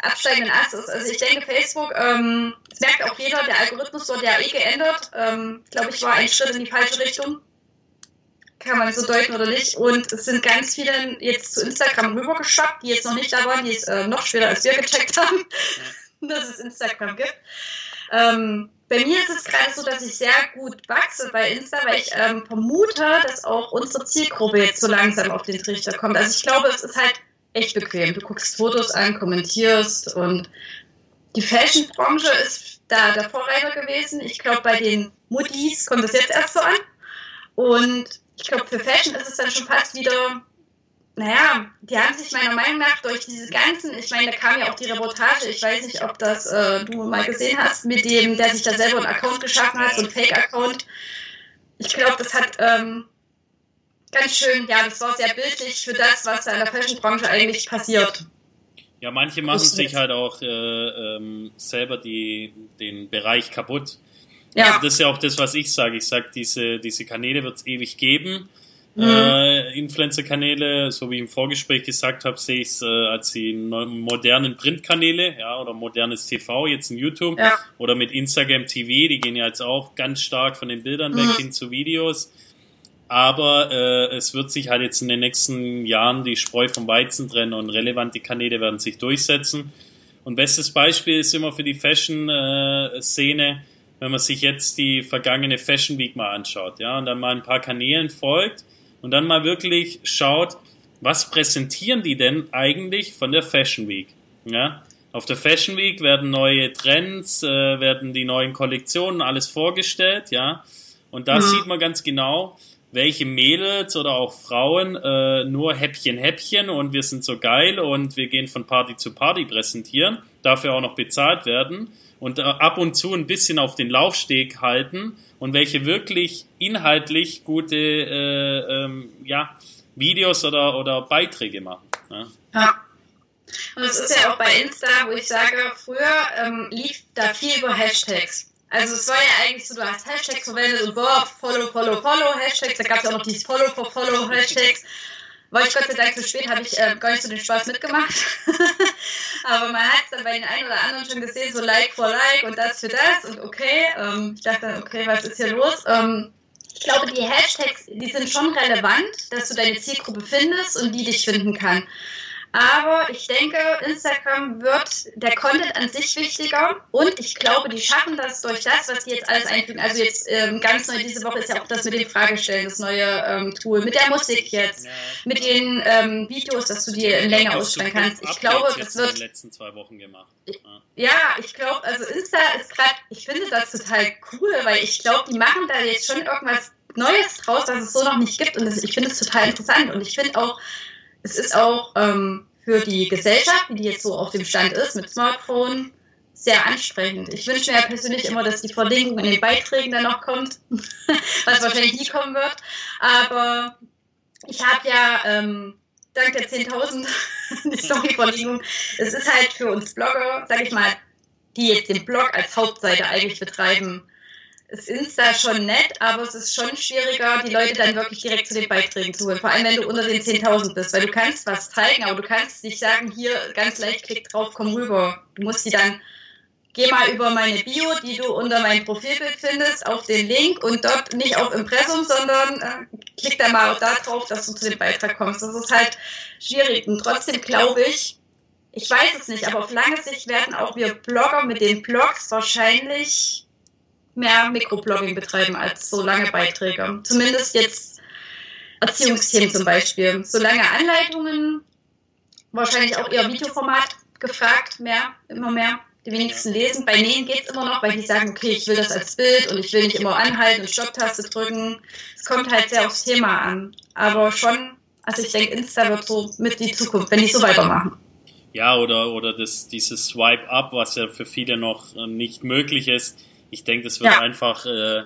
absteigenden Ast ist. Also ich denke, Facebook, ähm, das merkt auch jeder, der Algorithmus wurde ja eh geändert. Ähm, glaube ich, war ein Schritt in die falsche Richtung. Kann man so deuten oder nicht. Und es sind ganz viele jetzt zu Instagram rübergeschwappt, die jetzt noch nicht da waren, die es äh, noch später als wir gecheckt haben, dass es Instagram gibt. Ähm, bei mir ist es gerade so, dass ich sehr gut wachse bei Insta, weil ich ähm, vermute, dass auch unsere Zielgruppe jetzt so langsam auf den Trichter kommt. Also ich glaube, es ist halt echt bequem. Du guckst Fotos an, kommentierst und die Fashion-Branche ist da der Vorreiter gewesen. Ich glaube, bei den Muttis kommt es jetzt erst so an. Und ich glaube, für Fashion ist es dann schon fast wieder naja, die haben sich meiner Meinung nach durch diese ganzen, ich meine, da kam ja auch die Reportage, ich weiß nicht, ob das äh, du mal gesehen hast, mit dem, der sich da selber einen Account geschaffen hat, so ein Fake-Account. Ich glaube, das hat ähm, ganz schön, ja, das war sehr bildlich für das, was da in der Fashion-Branche eigentlich passiert. Ja, manche machen sich halt auch äh, ähm, selber die, den Bereich kaputt. Ja. Also das ist ja auch das, was ich sage. Ich sage, diese, diese Kanäle wird es ewig geben mhm. äh, Influencer-Kanäle, so wie ich im Vorgespräch gesagt habe, sehe ich es äh, als die modernen Printkanäle, ja, oder modernes TV, jetzt in YouTube ja. oder mit Instagram TV, die gehen ja jetzt auch ganz stark von den Bildern mhm. weg hin zu Videos. Aber äh, es wird sich halt jetzt in den nächsten Jahren die Spreu vom Weizen trennen und relevante Kanäle werden sich durchsetzen. Und bestes Beispiel ist immer für die Fashion-Szene, äh, wenn man sich jetzt die vergangene Fashion Week mal anschaut, ja, und dann mal ein paar Kanälen folgt und dann mal wirklich schaut, was präsentieren die denn eigentlich von der Fashion Week? Ja? Auf der Fashion Week werden neue Trends, äh, werden die neuen Kollektionen, alles vorgestellt, ja. Und da mhm. sieht man ganz genau, welche Mädels oder auch Frauen äh, nur Häppchen, Häppchen und wir sind so geil und wir gehen von Party zu Party präsentieren, dafür auch noch bezahlt werden und äh, ab und zu ein bisschen auf den Laufsteg halten und welche wirklich inhaltlich gute äh, ähm, ja, Videos oder, oder Beiträge machen. Ne? Ja. Und es ist ja auch bei Insta, wo ich sage, früher ähm, lief da viel über Hashtags. Also es war ja eigentlich so, du hast Hashtags verwendet und boah, Follow, Follow, Follow, Hashtags, da gab es auch noch dieses Follow for Follow Hashtags. War ich Gott sei Dank zu spät, habe ich äh, gar nicht so den Spaß mitgemacht. Aber man hat es dann bei den einen oder anderen schon gesehen, so Like for Like und das für das und okay. Ähm, ich dachte dann, okay, was ist hier los? Ähm, ich glaube, die Hashtags, die sind schon relevant, dass du deine Zielgruppe findest und die dich finden kann. Aber ich denke, Instagram wird der Content an sich wichtiger und ich glaube, die schaffen das durch das, was die jetzt alles einfügen. Also jetzt ähm, ganz neu diese Woche ist ja auch das mit den Fragestellen, das neue ähm, Tool, mit der Musik jetzt, ja. mit den ähm, Videos, dass du dir in Länge ausstellen kannst. Ich glaube, das wird in den letzten zwei Wochen gemacht. Ja, ja ich glaube, also Insta ist gerade, ich finde das total cool, weil ich glaube, die machen da jetzt schon irgendwas Neues draus, das es so noch nicht gibt und das, ich finde es total interessant und ich finde auch es ist auch ähm, für die Gesellschaft, die jetzt so auf dem Stand ist, mit Smartphone, sehr anstrengend. Ich wünsche mir ja persönlich immer, dass die Verlinkung in den Beiträgen dann noch kommt, was wahrscheinlich nie kommen wird. Aber ich habe ja ähm, dank der 10.000 die Story-Verlinkung. Es ist halt für uns Blogger, sag ich mal, die jetzt den Blog als Hauptseite eigentlich betreiben, ist Insta schon nett, aber es ist schon schwieriger, die Leute dann wirklich direkt zu den Beiträgen zu holen. Vor allem, wenn du unter den 10.000 bist, weil du kannst was zeigen, aber du kannst nicht sagen, hier ganz leicht klick drauf, komm rüber. Du musst die dann, geh mal über meine Bio, die du unter meinem Profilbild findest, auf den Link und dort nicht auf Impressum, sondern äh, klick da mal da drauf, dass du zu dem Beitrag kommst. Das ist halt schwierig. Und trotzdem glaube ich, ich weiß es nicht, aber auf lange Sicht werden auch wir Blogger mit den Blogs wahrscheinlich mehr Mikroblogging betreiben als so lange Beiträge. Zumindest jetzt Erziehungsthemen zum Beispiel. So lange Anleitungen, wahrscheinlich auch eher Videoformat, gefragt, mehr, immer mehr. Die wenigsten lesen. Bei Nähen geht es immer noch, weil die sagen, okay, ich will das als Bild und ich will nicht immer anhalten und Stopptaste drücken. Es kommt halt sehr aufs Thema an. Aber schon, also ich denke, Insta wird so mit die Zukunft, wenn die so weitermachen. Ja, oder, oder das, dieses Swipe-Up, was ja für viele noch nicht möglich ist. Ich denke, das wird ja. einfach äh,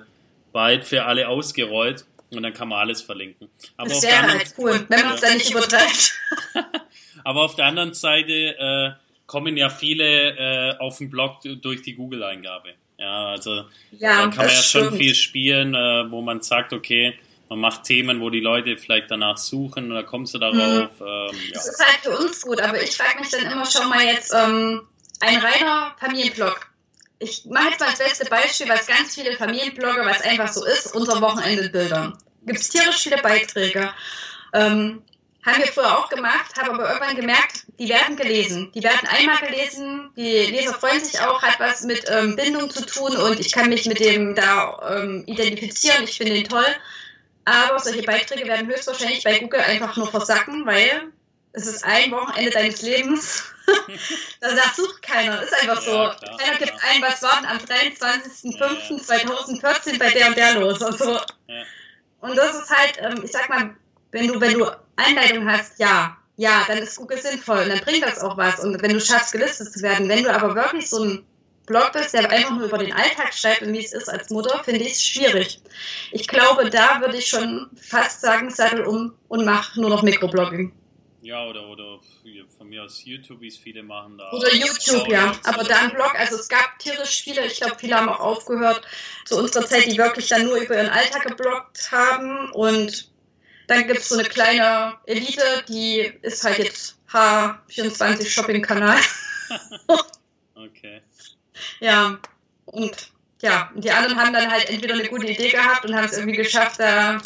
bald für alle ausgerollt und dann kann man alles verlinken. Aber das wäre halt cool, wenn man es dann nicht übertreibt. Aber auf der anderen Seite äh, kommen ja viele äh, auf den Blog durch die Google-Eingabe. Ja, also ja, da kann man ja stimmt. schon viel spielen, äh, wo man sagt, okay, man macht Themen, wo die Leute vielleicht danach suchen da kommst du darauf. Mhm. Ähm, ja. Das ist halt für uns gut, aber ich frage mich dann immer schon mal jetzt, ähm, ein reiner Familienblog. Ich mache jetzt mal das beste Beispiel, weil es ganz viele Familienblogger, weil es einfach so ist, unser Wochenende-Bildern. Gibt es tierisch viele Beiträge. Ähm, haben wir früher auch gemacht, habe aber irgendwann gemerkt, die werden gelesen. Die werden einmal gelesen, die Leser freuen sich auch, hat was mit ähm, Bindung zu tun und ich kann mich mit dem da ähm, identifizieren, ich finde ihn toll. Aber solche Beiträge werden höchstwahrscheinlich bei Google einfach nur versacken, weil es ist ein Wochenende deines Lebens. Danach sucht keiner. Ist einfach so. Ja, klar, keiner gibt klar. ein, was war denn am 23.05.2014 bei der und der los. Und, so. Ja. und das ist halt, ähm, ich sag mal, wenn du, wenn du Einleitung hast, ja, ja, dann ist Google sinnvoll und dann bringt das auch was. Und wenn du schaffst, gelistet zu werden, wenn du aber wirklich so ein Blog bist, der einfach nur über den Alltag schreibt und wie es ist als Mutter, finde ich es schwierig. Ich glaube, da würde ich schon fast sagen, sattel um und mach nur noch Mikroblogging. Ja, oder, oder von mir aus YouTube, wie es viele machen da. Oder YouTube, ja. Aber da ein Blog, also es gab tierisch viele, ich glaube, viele haben auch aufgehört zu unserer Zeit, die wirklich dann nur über ihren Alltag gebloggt haben und dann gibt es so eine kleine Elite, die ist halt jetzt H24 Shopping-Kanal. okay. Ja, und ja, die anderen haben dann halt entweder eine gute Idee gehabt und haben es irgendwie geschafft, da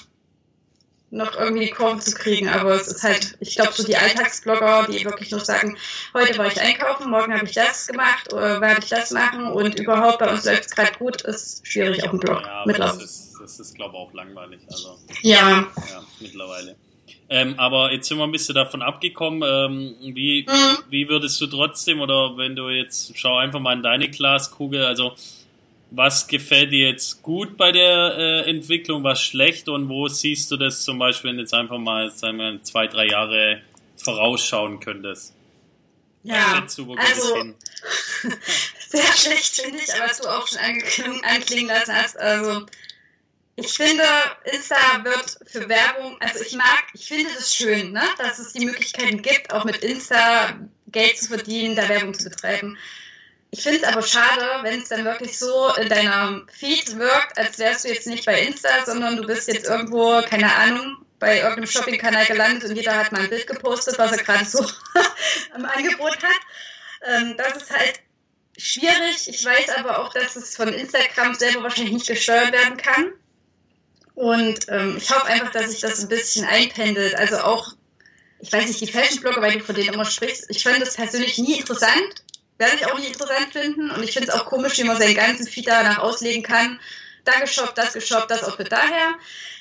noch irgendwie die Kurve zu kriegen. Aber es ist halt, ich glaube, so die Alltagsblogger, die wirklich nur sagen, heute war ich einkaufen, morgen habe ich das gemacht oder werde ich das machen und überhaupt bei uns läuft es gerade gut, ist schwierig auf dem Blog ja, mittlerweile. Das ist, das ist glaube ich, auch langweilig. Also, ja. Ja, mittlerweile. Ähm, aber jetzt sind wir ein bisschen davon abgekommen. Ähm, wie, mhm. wie würdest du trotzdem, oder wenn du jetzt, schau einfach mal in deine Glaskugel, also was gefällt dir jetzt gut bei der äh, Entwicklung, was schlecht und wo siehst du das zum Beispiel, wenn du jetzt einfach mal sagen wir, zwei, drei Jahre vorausschauen könntest? Ja, du, also sehr schlecht finde ich, aber was du auch schon anklingen lassen hast. Also ich finde, Insta wird für Werbung, also ich mag, ich finde es schön, ne, dass es die Möglichkeiten gibt, auch mit Insta Geld zu verdienen, da Werbung zu betreiben. Ich finde es aber schade, wenn es dann wirklich so in deiner Feed wirkt, als wärst du jetzt nicht bei Insta, sondern du bist jetzt irgendwo, keine Ahnung, bei irgendeinem Shopping-Kanal gelandet und jeder hat mal ein Bild gepostet, was er gerade so am Angebot hat. Ähm, das ist halt schwierig. Ich weiß aber auch, dass es von Instagram selber wahrscheinlich nicht gesteuert werden kann. Und ähm, ich hoffe einfach, dass sich das ein bisschen einpendelt. Also auch, ich weiß nicht, die Fashion-Blogger, weil du von denen immer sprichst, ich fand das persönlich nie interessant. Werde ich auch nicht interessant finden. Und ich finde es auch komisch, wie man seinen ganzen Feed danach auslegen kann. Da geshoppt, das geshoppt, das auch für daher.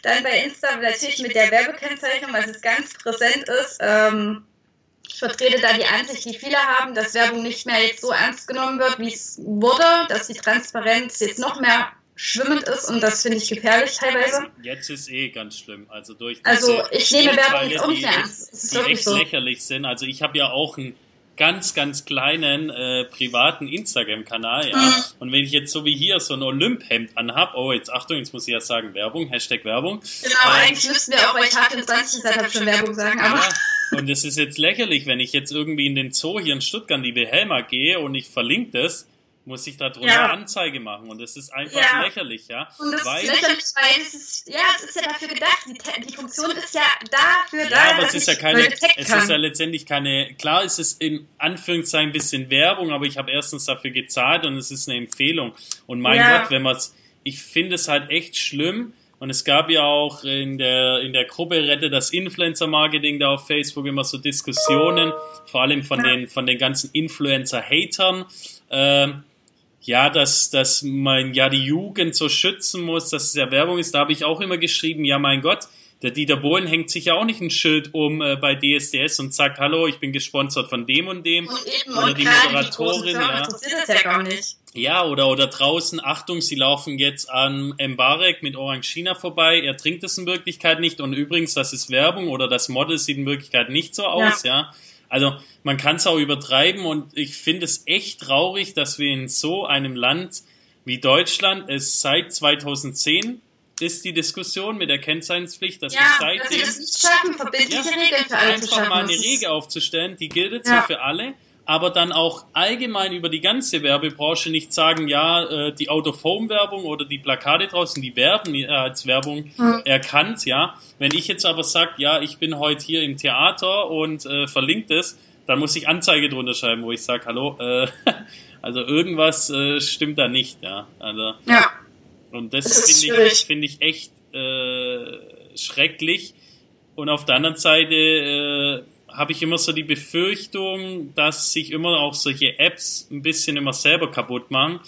Dann bei Insta natürlich mit der Werbekennzeichnung, was es ganz präsent ist. Ähm, ich vertrete da die Ansicht, die viele haben, dass Werbung nicht mehr jetzt so ernst genommen wird, wie es wurde, dass die Transparenz jetzt noch mehr schwimmend ist und das finde ich gefährlich teilweise. Jetzt ist eh ganz schlimm. Also durch Also ich nehme Werbung jetzt auch nicht ernst. Die echt so. lächerlich sind. Also ich habe ja auch einen ganz, ganz kleinen äh, privaten Instagram-Kanal, ja. Mhm. Und wenn ich jetzt so wie hier so ein Olymp-Hemd anhab, oh jetzt Achtung, jetzt muss ich ja sagen Werbung, Hashtag Werbung. Genau, ähm, eigentlich müssten wir auch bei Tag 20 Seite schon Werbung sagen, aber. Ja, und es ist jetzt lächerlich, wenn ich jetzt irgendwie in den Zoo hier in Stuttgart, die Wilhelma gehe und ich verlinke das, muss ich darunter ja. Anzeige machen und das ist einfach ja. lächerlich, ja. Und das weil, ist lächerlich, weil es ist, ja, es ist ja dafür gedacht, die, die Funktion ist ja dafür ja, da. Ja, aber es ist ja keine, es ist ja letztendlich keine, klar ist es in Anführungszeichen ein bisschen Werbung, aber ich habe erstens dafür gezahlt und es ist eine Empfehlung. Und mein ja. Gott, wenn man es, ich finde es halt echt schlimm, und es gab ja auch in der, in der Gruppe Rette das Influencer-Marketing da auf Facebook immer so Diskussionen, vor allem von den, von den ganzen Influencer-Hatern. Ähm, ja, dass, dass man ja die Jugend so schützen muss, dass es ja Werbung ist. Da habe ich auch immer geschrieben, ja mein Gott, der Dieter Bohlen hängt sich ja auch nicht ein Schild um äh, bei DSDS und sagt, hallo, ich bin gesponsert von dem und dem. Und eben, oder und die Moderatorin, die ja. ja gar nicht. Ja, oder, oder draußen, Achtung, sie laufen jetzt an Mbarek mit Orangina vorbei, er trinkt es in Wirklichkeit nicht und übrigens, das ist Werbung oder das Model sieht in Wirklichkeit nicht so aus, ja. ja. Also man kann es auch übertreiben und ich finde es echt traurig, dass wir in so einem Land wie Deutschland es seit 2010 ist die Diskussion mit der Kennzeichenspflicht, dass ja, wir seitdem dass wir nicht schaffen, verbindliche ja, Regeln für alle einfach mal eine Regel aufzustellen, die gilt ja. so für alle, aber dann auch allgemein über die ganze Werbebranche nicht sagen, ja, äh, die Out-of-Home-Werbung oder die Plakate draußen, die werden als Werbung mhm. erkannt, ja. Wenn ich jetzt aber sage, ja, ich bin heute hier im Theater und äh, verlinkt es, dann muss ich Anzeige drunter schreiben, wo ich sage, hallo, äh, also irgendwas äh, stimmt da nicht, ja. Also, ja. Und das, das finde ich, find ich echt äh, schrecklich. Und auf der anderen Seite äh, habe ich immer so die Befürchtung, dass sich immer auch solche Apps ein bisschen immer selber kaputt machen,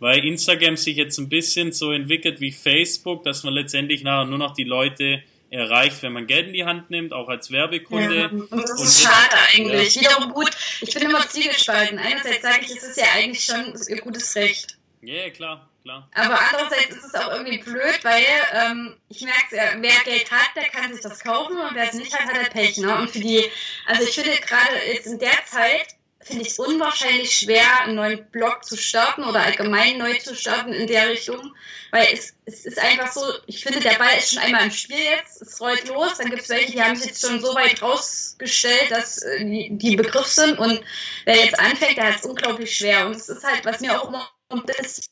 weil Instagram sich jetzt ein bisschen so entwickelt wie Facebook, dass man letztendlich nachher nur noch die Leute erreicht, wenn man Geld in die Hand nimmt, auch als Werbekunde. Ja, und das ist schade eigentlich. Ja. Wiederum gut, ich bin immer zielgespalten. Einerseits sage ich, es ist ja eigentlich schon ihr gutes Recht. Ja, yeah, klar, klar. Aber andererseits ist es auch irgendwie blöd, weil ähm, ich merke, wer Geld hat, der kann sich das kaufen und wer es nicht hat, hat er Pech. Ne? Und für die, also ich finde gerade jetzt in der Zeit, finde ich es unwahrscheinlich schwer, einen neuen Blog zu starten oder allgemein neu zu starten in der Richtung, weil es, es ist einfach so, ich finde, der Ball ist schon einmal im Spiel jetzt, es rollt los, dann gibt es welche, die haben sich jetzt schon so weit rausgestellt, dass äh, die, die Begriff sind und wer jetzt anfängt, der hat es unglaublich schwer und es ist halt, was mir auch immer ein bisschen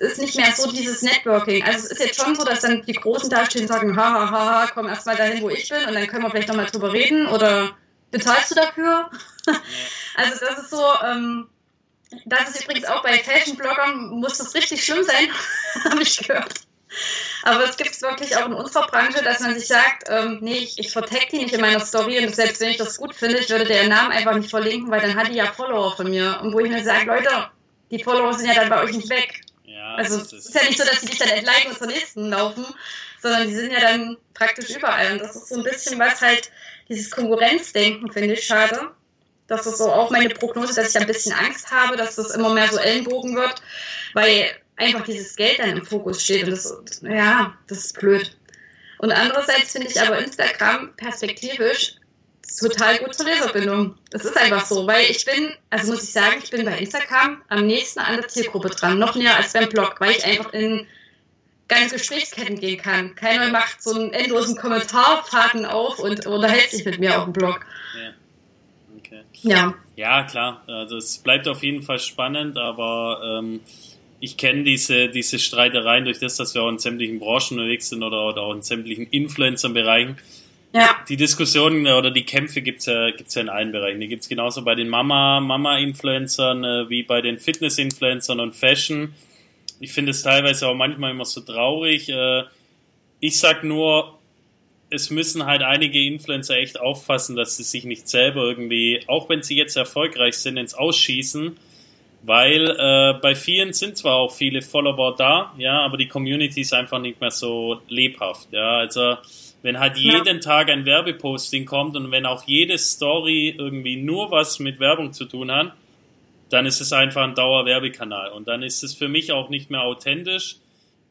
ist nicht mehr so dieses Networking. Also es ist jetzt schon so, dass dann die Großen da stehen und sagen, ha, ha, ha, komm erstmal dahin, wo ich bin und dann können wir vielleicht nochmal drüber reden oder bezahlst du dafür? also das ist so, ähm, das ist übrigens auch bei Fashion-Bloggern, muss das richtig schlimm sein, habe ich gehört. Aber es gibt es wirklich auch in unserer Branche, dass man sich sagt, ähm, nee, ich, ich vertag die nicht in meiner Story und selbst wenn ich das gut finde, ich würde deren Namen einfach nicht verlinken, weil dann hat die ja Follower von mir. Und wo ich mir sage, Leute, die Follower sind ja dann bei euch nicht weg. Ja, also es ist ja nicht so, dass die dich dann entliken und zur nächsten laufen, sondern die sind ja dann praktisch überall. Und das ist so ein bisschen was halt, dieses Konkurrenzdenken finde ich schade. Das ist so auch meine Prognose, dass ich ein bisschen Angst habe, dass das immer mehr so Ellenbogen wird, weil einfach dieses Geld dann im Fokus steht. Und das, ja, das ist blöd. Und andererseits finde ich aber Instagram perspektivisch total gut zur Leserbindung. Das ist einfach so, weil ich bin, also muss ich sagen, ich bin bei Instagram am nächsten an der Zielgruppe dran, noch näher als beim Blog, weil ich einfach in ganze Gesprächsketten gehen kann. Keiner macht so einen endlosen Kommentarfaden auf und unterhält sich mit mir auf dem Blog. Ja. Okay. Ja. Ja, klar. Also es bleibt auf jeden Fall spannend, aber ähm, ich kenne diese, diese Streitereien durch das, dass wir auch in sämtlichen Branchen unterwegs sind oder, oder auch in sämtlichen Influencer-Bereichen. Ja. Die Diskussionen oder die Kämpfe gibt's ja, gibt's ja in allen Bereichen. Die gibt's genauso bei den Mama, Mama-Influencern äh, wie bei den Fitness-Influencern und Fashion. Ich finde es teilweise auch manchmal immer so traurig. Äh, ich sag nur, es müssen halt einige Influencer echt aufpassen, dass sie sich nicht selber irgendwie, auch wenn sie jetzt erfolgreich sind, ins Ausschießen. Weil äh, bei vielen sind zwar auch viele Follower da, ja, aber die Community ist einfach nicht mehr so lebhaft. Ja, also wenn halt jeden ja. Tag ein Werbeposting kommt und wenn auch jede Story irgendwie nur was mit Werbung zu tun hat, dann ist es einfach ein Dauerwerbekanal. Und dann ist es für mich auch nicht mehr authentisch.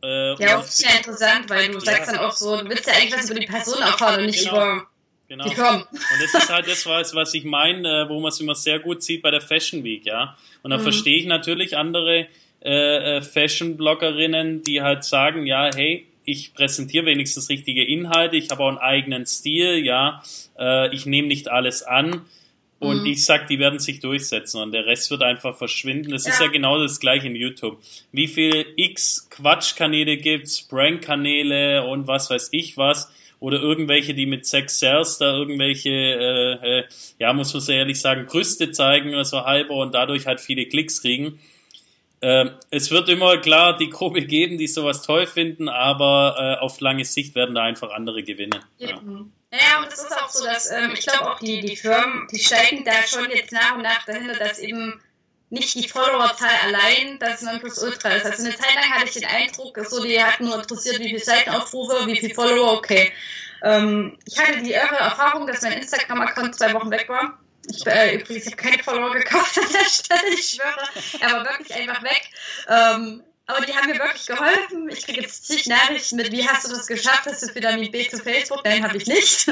Äh, ja, auch sehr interessant, weil du ja. sagst dann auch so, du willst ja eigentlich was über die Person erfahren und nicht genau. über genau. die Firmen. Und das ist halt das, was, was ich meine, äh, wo man es immer sehr gut sieht bei der Fashion Week, ja. Und dann mhm. verstehe ich natürlich andere äh, äh, Fashion-Bloggerinnen, die halt sagen, ja, hey, ich präsentiere wenigstens richtige Inhalte, ich habe auch einen eigenen Stil, ja, äh, ich nehme nicht alles an. Und mhm. ich sag, die werden sich durchsetzen und der Rest wird einfach verschwinden. Das ja. ist ja genau das gleiche in YouTube. Wie viel X Quatschkanäle gibt's, Prank-Kanäle und was weiß ich was. Oder irgendwelche, die mit Sex Sales da irgendwelche, äh, äh, ja, muss man sehr ehrlich sagen, Brüste zeigen oder so halber und dadurch halt viele Klicks kriegen. Äh, es wird immer klar die Gruppe geben, die sowas toll finden, aber äh, auf lange Sicht werden da einfach andere gewinnen. Ja. Ja, und es ist auch so, dass ähm, ich glaube auch die, die Firmen, die steigen da schon jetzt nach und nach dahinter, dass eben nicht die Followerzahl allein das Nonplusultra ist. Also eine Zeit lang hatte ich den Eindruck, so die hatten nur interessiert, wie viele Seitenaufrufe, wie viele Follower, okay. Ähm, ich hatte die irre Erfahrung, dass mein Instagram-Account zwei Wochen weg war. Ich äh, übrigens habe keine Follower gekauft an der Stelle, ich schwöre. Er war wirklich einfach weg. Ähm, aber die haben mir wirklich geholfen. Ich kriege jetzt zig Nachrichten mit, wie hast du das geschafft? Hast du Vitamin B zu Facebook? Nein, habe ich nicht.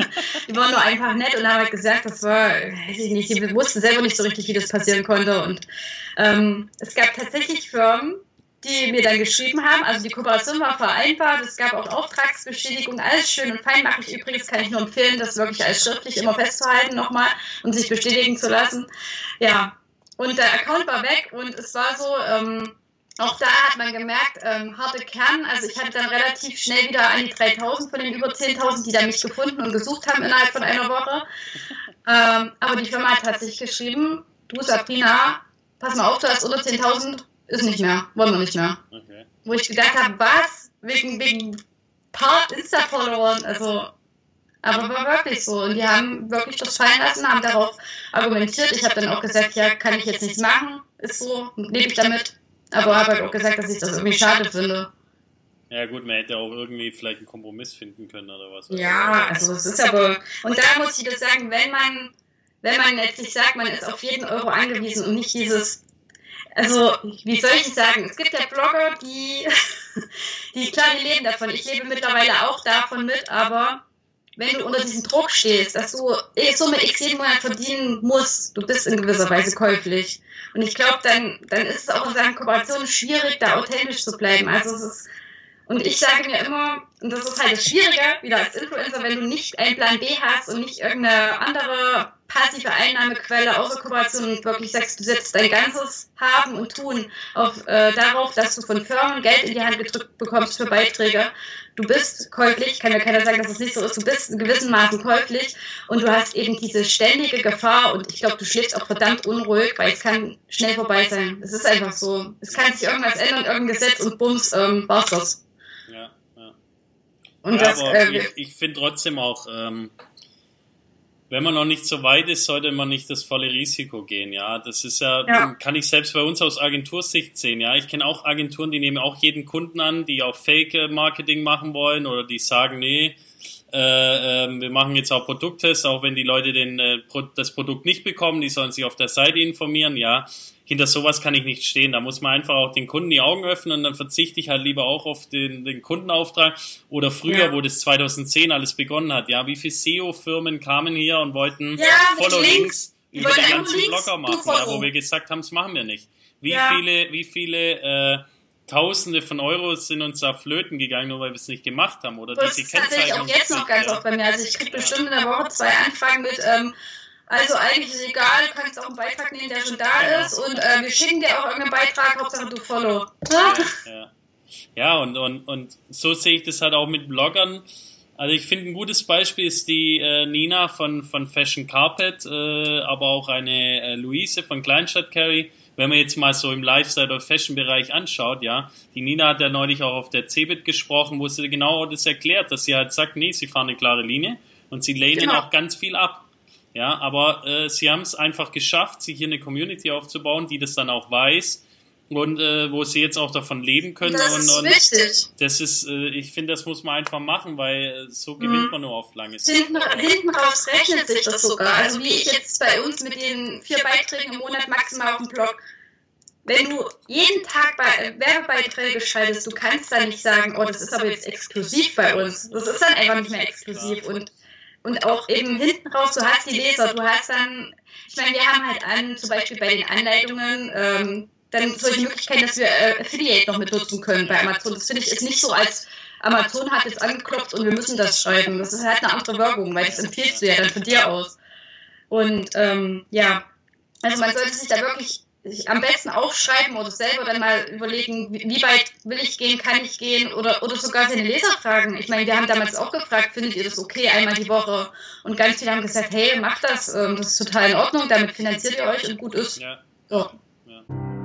Die waren nur einfach nett und haben halt gesagt, das war, weiß ich nicht, die wussten selber nicht so richtig, wie das passieren konnte. Und ähm, es gab tatsächlich Firmen, die mir dann geschrieben haben. Also die Kooperation war vereinbart, es gab auch Auftragsbestätigung, alles schön und fein mache ich übrigens, kann ich nur empfehlen, das wirklich als schriftlich immer festzuhalten nochmal und sich bestätigen zu lassen. Ja, und der Account war weg und es war so, ähm, auch da hat man gemerkt, ähm, harte Kern. Also ich hatte dann relativ schnell wieder an die 3000 von den über 10.000, die da mich gefunden und gesucht haben innerhalb von einer Woche. Ähm, aber die Firma hat tatsächlich geschrieben, du Sabrina, pass mal auf, du hast unter 10.000, ist nicht mehr, wollen wir nicht mehr. Okay. Wo ich gedacht habe, was? Wegen, wegen paar Insta-Followern, also aber war wirklich so. Und die haben wirklich das fallen lassen, haben darauf argumentiert. Ich habe dann auch gesagt, ja, kann ich jetzt nichts machen. Ist so, lebe ich damit. Aber habe halt auch gesagt, dass ich das irgendwie schade finde. Ja gut, man hätte auch irgendwie vielleicht einen Kompromiss finden können oder was. Ja, also es ist aber, und da muss ich das sagen, wenn man, wenn man letztlich sagt, man ist auf jeden Euro angewiesen und nicht dieses, also wie soll ich sagen, es gibt ja Blogger, die, die klar, die leben davon. Ich lebe mittlerweile auch davon mit, aber wenn du unter diesem Druck stehst, dass du eh so mit X jeden Monat verdienen musst, du bist in gewisser Weise käuflich. Und ich glaube, dann, dann ist es auch in Sachen Kooperation schwierig, da authentisch zu bleiben. Also es ist, und ich sage mir immer, und das ist halt das Schwierige, wieder als Influencer, wenn du nicht einen Plan B hast und nicht irgendeine andere passive Einnahmequelle außer Kooperation und wirklich sagst, du setzt dein ganzes Haben und Tun auf, äh, darauf, dass du von Firmen Geld in die Hand gedrückt bekommst für Beiträge. Du bist käuflich, kann mir keiner sagen, dass es nicht so ist, du bist in gewissem Maßen käuflich und du hast eben diese ständige Gefahr und ich glaube, du schläfst auch verdammt unruhig, weil es kann schnell vorbei sein. Es ist einfach so. Es kann sich irgendwas ändern, irgendein Gesetz und bums, ähm, war's das. Und ja, das, äh, ich, ich finde trotzdem auch, ähm, wenn man noch nicht so weit ist, sollte man nicht das volle Risiko gehen, ja. Das ist ja, ja. kann ich selbst bei uns aus Agentursicht sehen, ja. Ich kenne auch Agenturen, die nehmen auch jeden Kunden an, die auch Fake-Marketing machen wollen oder die sagen, nee, äh, äh, wir machen jetzt auch Produkttests, auch wenn die Leute den, äh, das Produkt nicht bekommen, die sollen sich auf der Seite informieren, ja hinter sowas kann ich nicht stehen. Da muss man einfach auch den Kunden die Augen öffnen und dann verzichte ich halt lieber auch auf den, den Kundenauftrag. Oder früher, ja. wo das 2010 alles begonnen hat, ja, wie viele SEO-Firmen kamen hier und wollten ja, Follow Links über die ganzen Blogger machen, ja, wo wir gesagt haben, das machen wir nicht. Wie ja. viele, wie viele äh, Tausende von Euros sind uns da flöten gegangen, nur weil wir es nicht gemacht haben. Oder das diese ist tatsächlich auch jetzt noch ganz oft bei mir. Also ich kriege bestimmt in der Woche zwei Anfragen mit, ähm, also eigentlich ist es egal, du kannst auch einen Beitrag nehmen, der schon da ist und äh, wir schicken dir auch irgendeinen Beitrag, Hauptsache du follow. Ja, ja. ja und, und, und so sehe ich das halt auch mit Bloggern. Also ich finde ein gutes Beispiel ist die äh, Nina von, von Fashion Carpet, äh, aber auch eine äh, Luise von Kleinstadt Carry. Wenn man jetzt mal so im Lifestyle- oder Fashion-Bereich anschaut, ja, die Nina hat ja neulich auch auf der CeBIT gesprochen, wo sie genau das erklärt, dass sie halt sagt, nee, sie fahren eine klare Linie und sie lehnen genau. auch ganz viel ab. Ja, aber äh, sie haben es einfach geschafft, sich hier eine Community aufzubauen, die das dann auch weiß und äh, wo sie jetzt auch davon leben können. Das und, ist und wichtig. Das ist, äh, ich finde, das muss man einfach machen, weil äh, so gewinnt mhm. man nur auf lange Sicht. Hinten, hinten raus rechnet sich das sogar. Also wie ich jetzt bei uns mit den vier Beiträgen im Monat maximal auf dem Blog. Wenn du jeden Tag bei, Werbebeiträge schaltest, du kannst da nicht sagen, oh, das ist aber jetzt exklusiv bei uns. Das ist dann einfach nicht mehr exklusiv. Und und auch eben hinten raus, du hast die Leser, du hast dann, ich meine, wir haben halt an, zum Beispiel bei den Anleitungen, ähm, dann solche Möglichkeiten, dass wir äh, Affiliate noch mit nutzen können bei Amazon. Das finde ich ist nicht so, als Amazon hat jetzt angeklopft und wir müssen das schreiben. Das ist halt eine andere Wirkung, weil das empfiehlst du ja dann von dir aus. Und ähm, ja, also man sollte sich da wirklich sich am besten aufschreiben oder selber dann mal überlegen, wie weit will ich gehen, kann ich gehen oder, oder sogar seine Leser fragen. Ich meine, wir haben damals auch gefragt, findet ihr das okay, einmal die Woche? Und ganz viele haben gesagt, hey, macht das, ähm, das ist total in Ordnung, damit finanziert ihr euch und gut ist. Ja. So. ja.